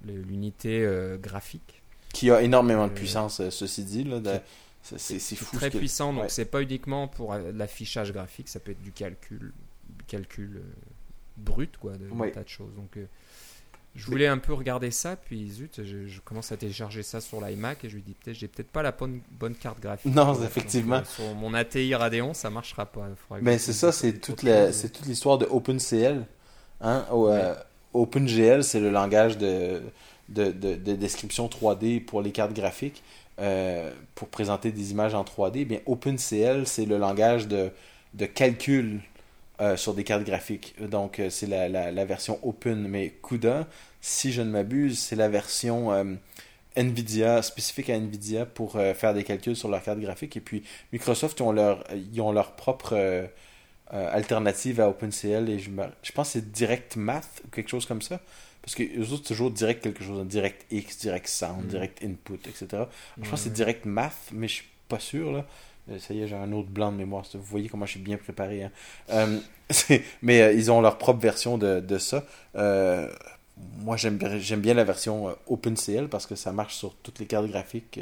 l'unité euh, graphique. qui a énormément de Euh, puissance, ceci dit. Là, de- c'est- fou. très ce que- puissant, donc ouais. c'est pas uniquement pour l'affichage graphique, ça peut être du calcul, du calcul euh, brut, quoi, de, tas de choses. Donc, euh, je voulais un peu regarder ça, puis zut, je, je commence à télécharger ça sur l'iMac et je lui dis peut-être j'ai peut-être pas la bonne, bonne carte graphique. Non, Donc, effectivement. euh, sur mon ATI Radeon, ça marchera pas. Mais c'est ça, c'est toute, la- chose. c'est toute l'histoire de OpenCL. Hein? Au, euh, OpenGL, c'est le langage de, de, de, de description 3D pour les cartes graphiques, euh, pour présenter des images en 3D. Bien, OpenCL, c'est le langage de, de calcul euh, sur des cartes graphiques. Donc, euh, c'est la, la, la version Open. Mais CUDA, si je ne m'abuse, c'est la version euh, NVIDIA, spécifique à NVIDIA pour euh, faire des calculs sur leurs cartes graphiques. Et puis, Microsoft, ils ont leur, ils ont leur propre alternative à OpenCL. Et je, me- je pense que c'est Direct Math ou quelque chose comme ça. Parce que eux autres, toujours direct quelque chose. Direct X, Direct Sound, Mm. Direct Input, etc. Je pense que c'est. Direct Math, mais je suis pas sûr. Là. Euh, Ça y est, j'ai un autre blanc de mémoire. Vous voyez comment je suis bien préparé. hein. Euh, [LAUGHS] mais euh, ils ont leur propre version de, de ça. Euh, moi, j'aime bien, la version OpenCL parce que ça marche sur toutes les cartes graphiques.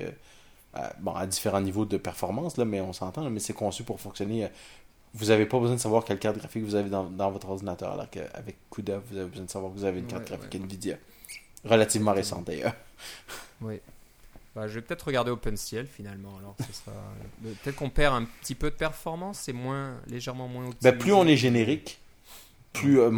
à, bon, à différents niveaux de performance, là, mais on s'entend, mais c'est conçu pour fonctionner. vous n'avez pas besoin de savoir quelle carte graphique vous avez dans, dans votre ordinateur, alors qu'avec CUDA, vous avez besoin de savoir que vous avez une carte Ouais, graphique ouais. NVIDIA. Relativement récente d'ailleurs. Oui. Bah, je vais peut-être regarder OpenCL finalement. Alors, ce sera le- peut-être qu'on perd un petit peu de performance, c'est moins légèrement moins. Ben, plus on est générique, plus, euh,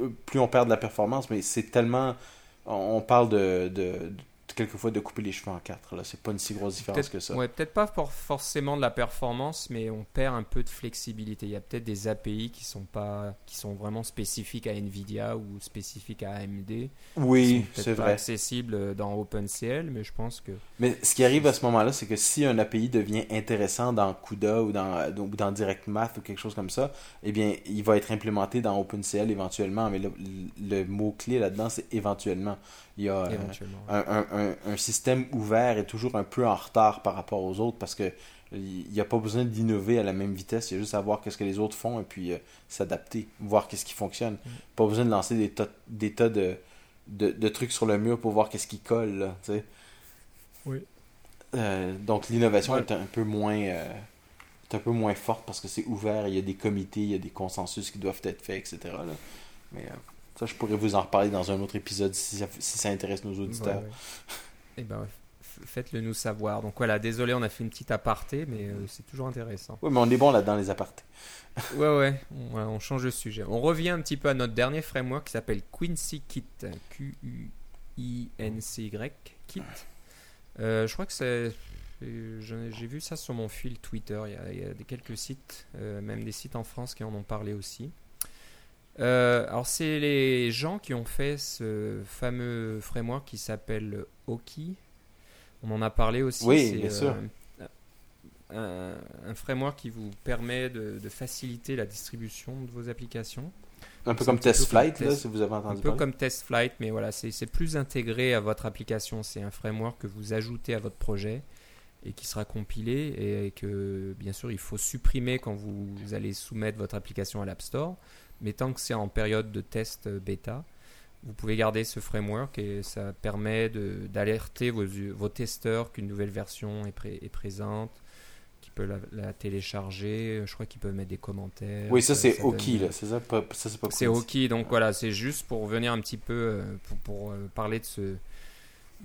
euh, plus on perd de la performance, mais c'est tellement. On parle de, de- quelquefois de couper les cheveux en quatre. Là, c'est pas une si grosse différence que ça. ouais, peut-être pas pour forcément de la performance, mais on perd un peu de flexibilité. Il y a peut-être des API qui sont pas, qui sont vraiment spécifiques à Nvidia ou spécifiques à AMD. Oui, c'est vrai. accessibles dans OpenCL, mais je pense que Mais ce qui arrive à ce moment-là, c'est que si un API devient intéressant dans CUDA ou dans, euh, ou dans Direct Math ou quelque chose comme ça, eh bien, il va être implémenté dans OpenCL éventuellement. Mais le, le mot-clé là-dedans, c'est éventuellement. Il y a euh, un, un- un- un système ouvert est toujours un peu en retard par rapport aux autres parce que il n'y a pas besoin d'innover à la même vitesse. Il y a juste à voir qu'est-ce que les autres font et puis euh, s'adapter, voir qu'est-ce qui fonctionne. Pas besoin de lancer des tas, des tas de, de, de trucs sur le mur pour voir qu'est-ce qui colle. Là. Oui. Euh, donc l'innovation Ouais. est un peu moins est un peu moins forte parce que c'est ouvert, il y a des comités, il y a des consensus qui doivent être faits, etc. là. Mais ça, je pourrais vous en reparler dans un autre épisode si ça, si ça intéresse nos auditeurs. Ouais, ouais. Eh ben, faites-le nous savoir. Donc voilà, désolé, on a fait une petite aparté, mais c'est toujours intéressant. Oui, mais on est bon là dans les apartés. [LAUGHS] ouais, ouais, on, on, change de sujet. On revient un petit peu à notre dernier framework qui s'appelle Quincy Kit. Q-U-I-N-C-Y, Kit. je crois que c'est j'ai vu ça sur mon fil Twitter. Il y a, des, quelques sites, euh, même des sites en France qui en ont parlé aussi. Euh, alors, c'est les gens qui ont fait ce fameux framework qui s'appelle Oki. On en a parlé aussi. Oui, bien sûr. Euh, un, framework qui vous permet de, faciliter la distribution de vos applications. Un peu comme TestFlight, là, si vous avez entendu Un peu comme TestFlight, mais voilà, c'est plus intégré à votre application. C'est un framework que vous ajoutez à votre projet et qui sera compilé et que bien sûr il faut supprimer quand vous, allez soumettre votre application à l'App Store. Mais tant que c'est en période de test bêta, vous pouvez garder ce framework et ça permet d'alerter vos, vos, testeurs qu'une nouvelle version est, est présente, qu'ils peuvent la, télécharger. Je crois qu'ils peuvent mettre des commentaires. Oui, ça, c'est OK, c'est ça, C'est OK, donc voilà, c'est juste pour venir un petit peu euh, pour, pour euh, parler de ce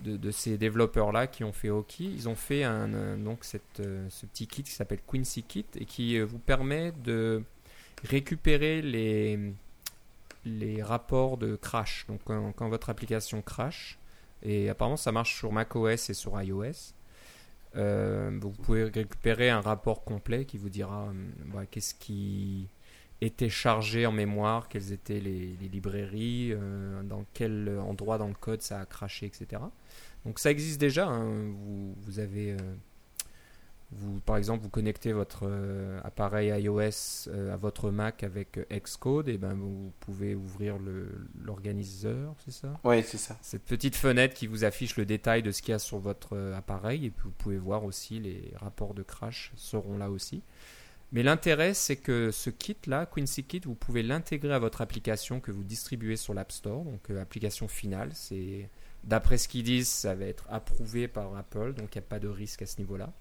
de, ces développeurs-là qui ont fait Hockey. Ils ont fait un, donc cette, euh, ce petit kit qui s'appelle Quincy Kit et qui euh, vous permet de récupérer les, rapports de crash. Donc quand, votre application crash, et apparemment ça marche sur macOS et sur iOS, euh, vous pouvez récupérer un rapport complet qui vous dira qu'est-ce qui était chargé en mémoire, quelles étaient les, librairies, dans quel endroit dans le code ça a craché, etc. Donc ça existe déjà. Hein. Vous, avez, euh, vous, par exemple, vous connectez votre euh, appareil iOS euh, à votre Mac avec Xcode, et ben vous pouvez ouvrir l'organiseur, c'est ça? Oui, c'est ça. Cette petite fenêtre qui vous affiche le détail de ce qu'il y a sur votre appareil, et puis vous pouvez voir aussi les rapports de crash seront là aussi. Mais l'intérêt, c'est que ce kit-là, Quincy Kit, vous pouvez l'intégrer à votre application que vous distribuez sur l'App Store, donc application finale. C'est D'après ce qu'ils disent, ça va être approuvé par Apple, donc il n'y a pas de risque à ce niveau-là.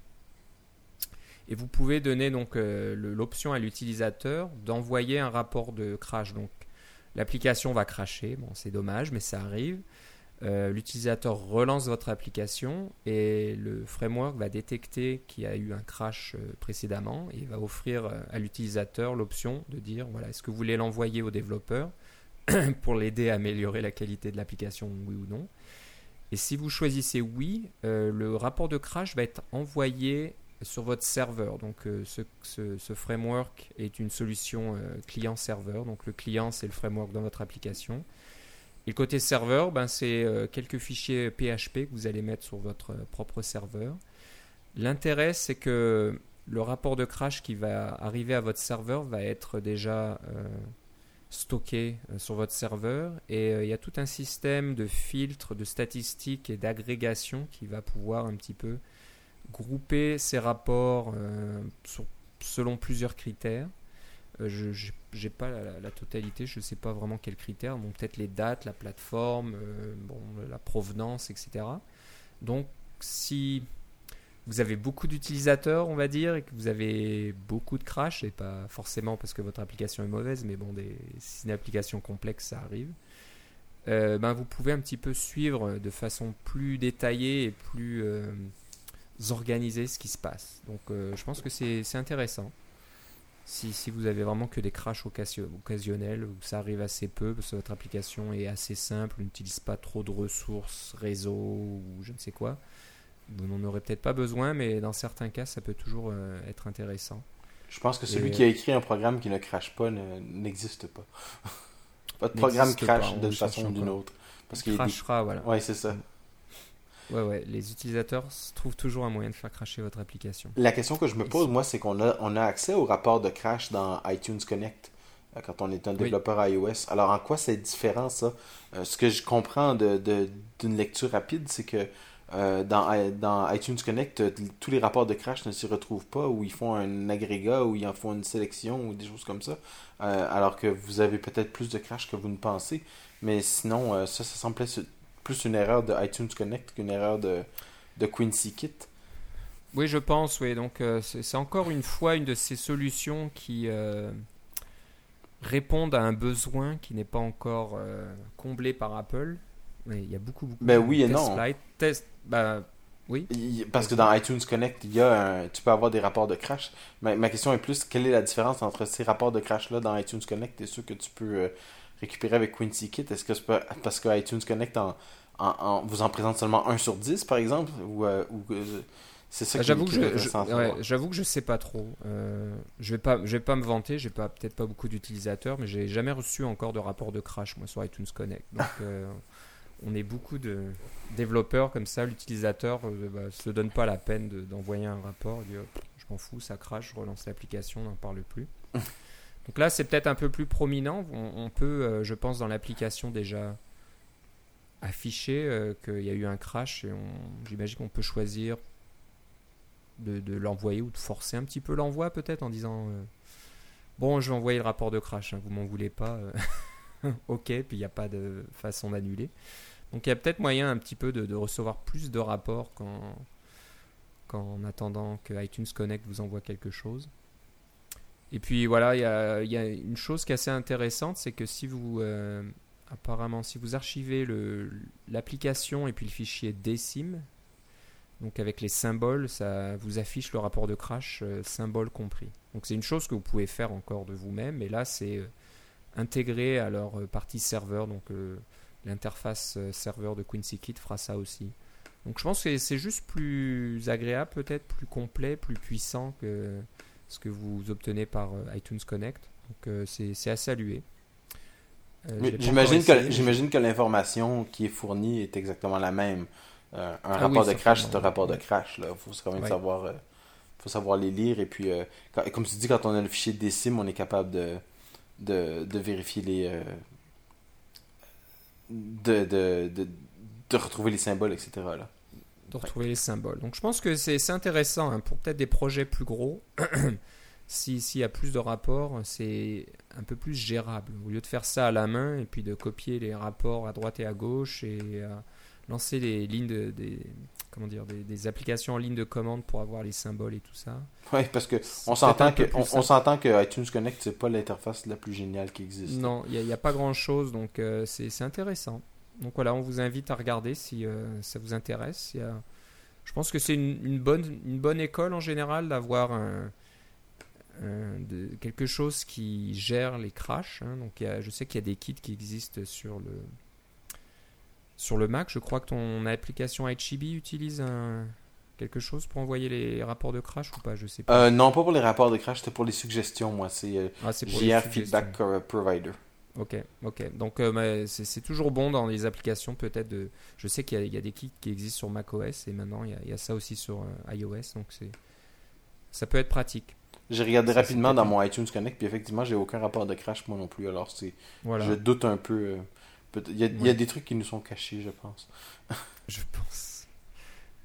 Et vous pouvez donner donc euh, l'option à l'utilisateur d'envoyer un rapport de crash. Donc l'application va cracher, bon c'est dommage, mais ça arrive. Euh, l'utilisateur relance votre application et le framework va détecter qu'il y a eu un crash euh, précédemment et va offrir à l'utilisateur l'option de dire voilà est-ce que vous voulez l'envoyer au développeur [CLEARS THROAT] pour l'aider à améliorer la qualité de l'application oui ou non? Et si vous choisissez oui, le rapport de crash va être envoyé sur votre serveur. Donc euh, ce, framework est une solution euh, client-serveur. Donc le client, c'est le framework dans votre application. Et côté serveur, ben, c'est quelques fichiers PHP que vous allez mettre sur votre propre serveur. L'intérêt, c'est que le rapport de crash qui va arriver à votre serveur va être déjà stocké euh, sur votre serveur et euh, il y a tout un système de filtres, de statistiques et d'agrégation qui va pouvoir un petit peu grouper ces rapports euh, selon plusieurs critères. je n'ai pas la, totalité, je ne sais pas vraiment quels critères, peut-être les dates, la plateforme, bon, la provenance, etc. Donc si vous avez beaucoup d'utilisateurs, on va dire, et que vous avez beaucoup de crash, et pas forcément parce que votre application est mauvaise, mais bon, si une application complexe, ça arrive. Euh, ben, vous pouvez un petit peu suivre de façon plus détaillée et plus euh, organisée ce qui se passe. Donc euh, je pense que c'est intéressant. Si, si, vous avez vraiment que des crashs occasionnels, où ça arrive assez peu, parce que votre application est assez simple, n'utilise pas trop de ressources, réseau ou je ne sais quoi, vous n'en aurez peut-être pas besoin, mais dans certains cas, ça peut toujours euh, être intéressant. Je pense que celui qui a écrit un programme qui ne crache pas n'existe pas. [LAUGHS] pas de programme crash de façon ou d'une autre. Parce qu'il crashera, voilà. Ouais, c'est ça. Ouais, ouais, les utilisateurs trouvent toujours un moyen de faire crasher votre application. La question que je me pose, moi, c'est qu'on a, on a accès au rapport de crash dans iTunes Connect euh, quand on est un développeur iOS. Alors, en quoi c'est différent, ça? Euh, Ce que je comprends d'une de, d'une lecture rapide, c'est que euh, dans, dans, iTunes Connect, tous les rapports de crash ne s'y retrouvent pas, où ils font un agrégat, où ils en font une sélection, ou des choses comme ça, euh, alors que vous avez peut-être plus de crash que vous ne pensez. Mais sinon, ça, ça semblait plus une erreur de iTunes Connect qu'une erreur de, de Quincy Kit. Oui, je pense, oui. Donc, c'est encore une fois une de ces solutions qui répondent à un besoin qui n'est pas encore comblé par Apple il y a beaucoup, beaucoup ben oui et non. Test, bah oui. Parce que dans iTunes Connect, il y a tu peux avoir des rapports de crash. Ma, ma, question est plus quelle est la différence entre ces rapports de crash-là dans iTunes Connect et ceux que tu peux euh, récupérer avec Quincy Kit Est-ce que c'est parce que iTunes Connect en, en, vous en présente seulement 1 sur 10 par exemple Ou, euh, euh, c'est ça J'avoue que, je, j'avoue que je sais pas trop. je vais pas, je vais pas me vanter, j'ai pas peut-être pas beaucoup d'utilisateurs, mais j'ai jamais reçu encore de rapport de crash moi sur iTunes Connect. Donc [LAUGHS] on est beaucoup de développeurs comme ça, l'utilisateur ne euh, bah, se donne pas la peine d'envoyer un rapport, dit je m'en fous, ça crache, je relance l'application, on n'en parle plus. [LAUGHS] Donc là, c'est peut-être un peu plus prominent. On, peut, euh, je pense, dans l'application déjà afficher euh, qu'il y a eu un crash et j'imagine qu'on peut choisir de, l'envoyer ou de forcer un petit peu l'envoi peut-être en disant bon, je vais envoyer le rapport de crash, hein, vous m'en voulez pas. [LAUGHS] ok, puis il n'y a pas de façon d'annuler. Donc il y a peut-être moyen un petit peu de, recevoir plus de rapports qu'en attendant que iTunes Connect vous envoie quelque chose. Et puis voilà, il y a, une chose qui est assez intéressante, c'est que si vous, euh, apparemment, si vous archivez l'application et puis le fichier DSIM, donc avec les symboles, ça vous affiche le rapport de crash, euh, symbole compris. Donc c'est une chose que vous pouvez faire encore de vous-même, mais là c'est euh, intégré à leur partie serveur, donc L'interface serveur de Quincy Kit fera ça aussi. Donc je pense que c'est juste plus agréable, peut-être plus complet, plus puissant que ce que vous obtenez par euh, iTunes Connect. Donc euh, c'est à saluer. J'imagine que, que l'information qui est fournie est exactement la même. un ah rapport de crash, c'est un rapport de crash. Il faut quand même savoir, faut savoir les lire. Et puis, comme tu dis, quand on a le fichier DSIM, on est capable de, de, de vérifier les, de, de, de, de, retrouver les symboles, etc. Là. De retrouver les symboles. Donc je pense que c'est intéressant hein, pour peut-être des projets plus gros. [CLEARS THROAT] S'il y a plus de rapports, c'est un peu plus gérable. Au lieu de faire ça à la main et puis de copier les rapports à droite et à gauche et euh, lancer les lignes de, des, comment dire, des, applications en ligne de commande pour avoir les symboles et tout ça. Oui, parce que on s'entend que, on, s'entend que iTunes Connect, c'est pas l'interface la plus géniale qui existe. Non, il n'y a, pas grand chose, donc euh, c'est intéressant. Donc voilà, on vous invite à regarder si euh, ça vous intéresse. Il y a, je pense que c'est une, bonne, une bonne école en général d'avoir un, de, quelque chose qui gère les crashs. Hein. Donc il y a, je sais qu'il y a des kits qui existent sur le, sur le Mac, je crois que ton application HIB utilise quelque chose pour envoyer les rapports de crash ou pas Je sais pas. Euh, non, pas pour les rapports de crash, c'était pour les suggestions, moi. C'est euh, ah, Feedback Provider. Ok, ok. Donc euh, c'est toujours bon dans les applications peut-être de. Je sais qu'il y, a des kits qui existent sur macOS et maintenant il y, a, ça aussi sur iOS, donc c'est ça peut être pratique. J'ai regardé rapidement dans mon iTunes Connect, puis effectivement j'ai aucun rapport de crash moi non plus. Alors c'est, je doute un peu. Il y, a, des trucs qui nous sont cachés, je pense. [LAUGHS] je pense.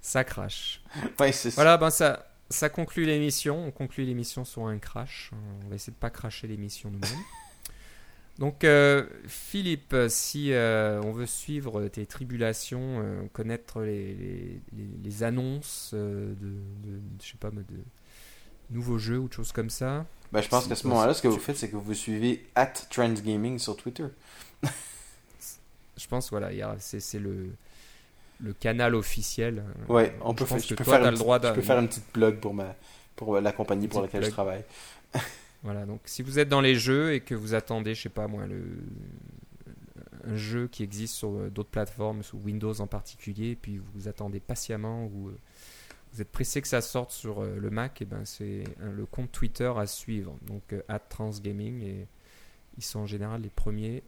Ça crache. [LAUGHS] Ouais, c'est Voilà, ben ça, ça conclut l'émission. On conclut l'émission sur un crash. On va essayer de pas cracher l'émission nous-mêmes. [LAUGHS] Donc, euh, Philippe, si euh, on veut suivre tes tribulations, euh, connaître les, les, annonces de, de, je sais pas, de nouveaux jeux ou de choses comme ça. Ben, je pense qu'à ce moment-là, ce que vous faites, c'est que vous suivez at Transgaming sur Twitter. [LAUGHS] je pense voilà, c'est le le canal officiel. Ouais, on peut, faire, je peux faire, une, droit peux faire une petite blog pour ma pour la compagnie pour laquelle je travaille. [LAUGHS] voilà, donc si vous êtes dans les jeux et que vous attendez, je sais pas moi, le un jeu qui existe sur euh, d'autres plateformes, sous Windows en particulier, et puis vous attendez patiemment ou euh, vous êtes pressé que ça sorte sur euh, le Mac, et ben c'est le compte Twitter à suivre, donc at transgaming, et ils sont en général les premiers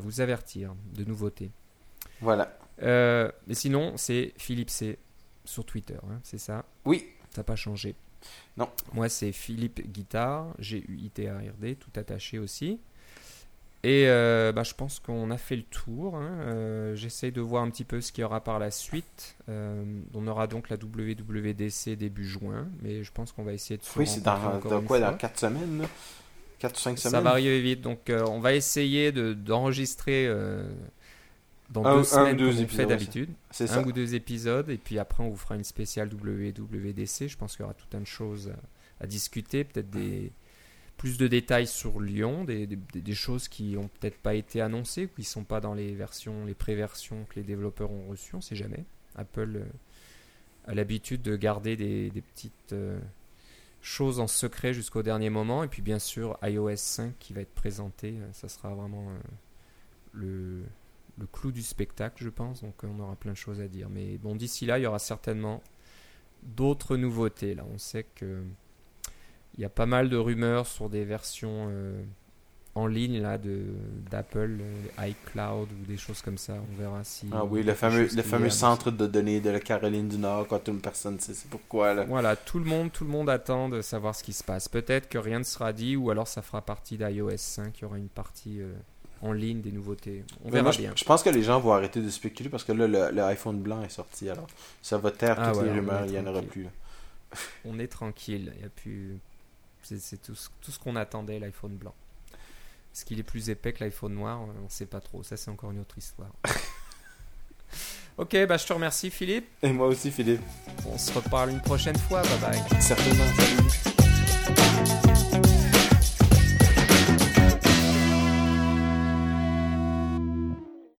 vous avertir de nouveautés. Voilà. Euh, mais sinon, c'est Philippe C sur Twitter, hein, c'est ça? Oui. Ça n'a pas changé. Non. Moi, c'est Philippe Guitare, G-U-I-T-A-R-D, tout attaché aussi. Et euh, bah, je pense qu'on a fait le tour. Hein. Euh, j'essaye de voir un petit peu ce qu'il y aura par la suite. on aura donc la WWDC début juin, mais je pense qu'on va essayer de se Oui, c'est dans, dans quoi Dans 4 semaines 4 ou 5 semaines. Ça va arriver vite. Donc, euh, on va essayer d'enregistrer euh, dans deux semaines, comme on fait d'habitude. Un ou deux épisodes. Et puis après, on vous fera une spéciale WWDC. Je pense qu'il y aura tout un de choses à, discuter. Peut-être des plus de détails sur Lyon, des, des, choses qui n'ont peut-être pas été annoncées, qui ne sont pas dans les versions, les pré-versions que les développeurs ont reçues, on ne sait jamais. Apple a l'habitude de garder des, des petites choses en secret jusqu'au dernier moment. Et puis bien sûr, iOS 5 qui va être présenté, ça sera vraiment le, le clou du spectacle, je pense. Donc on aura plein de choses à dire. Mais bon, d'ici là, il y aura certainement d'autres nouveautés. Là, on sait que il y a pas mal de rumeurs sur des versions euh, en ligne là de d'Apple, euh, iCloud ou des choses comme ça. On verra si. Ah oui, le fameux, le fameux centre de données de la Caroline du Nord quand une personne sait c'est pourquoi là. Voilà, tout le monde, tout le monde attend de savoir ce qui se passe. Peut-être que rien ne sera dit ou alors ça fera partie d'iOS 5. Il y aura une partie. Euh, en ligne des nouveautés. On verra bien. Je, pense que les gens vont arrêter de spéculer parce que là, le, iPhone blanc est sorti. Alors, ça va taire ah, toutes les rumeurs. Il n'y en aura plus. [LAUGHS] on est tranquille. Il y a plus. C'est tout, tout, ce qu'on attendait, l'iPhone blanc. Est-ce qu'il est plus épais que l'iPhone noir? On ne sait pas trop. Ça, c'est encore une autre histoire. [LAUGHS] ok, bah, je te remercie, Philippe. Et moi aussi, Philippe. On se reparle une prochaine fois. Bye bye. Certainement. Salut.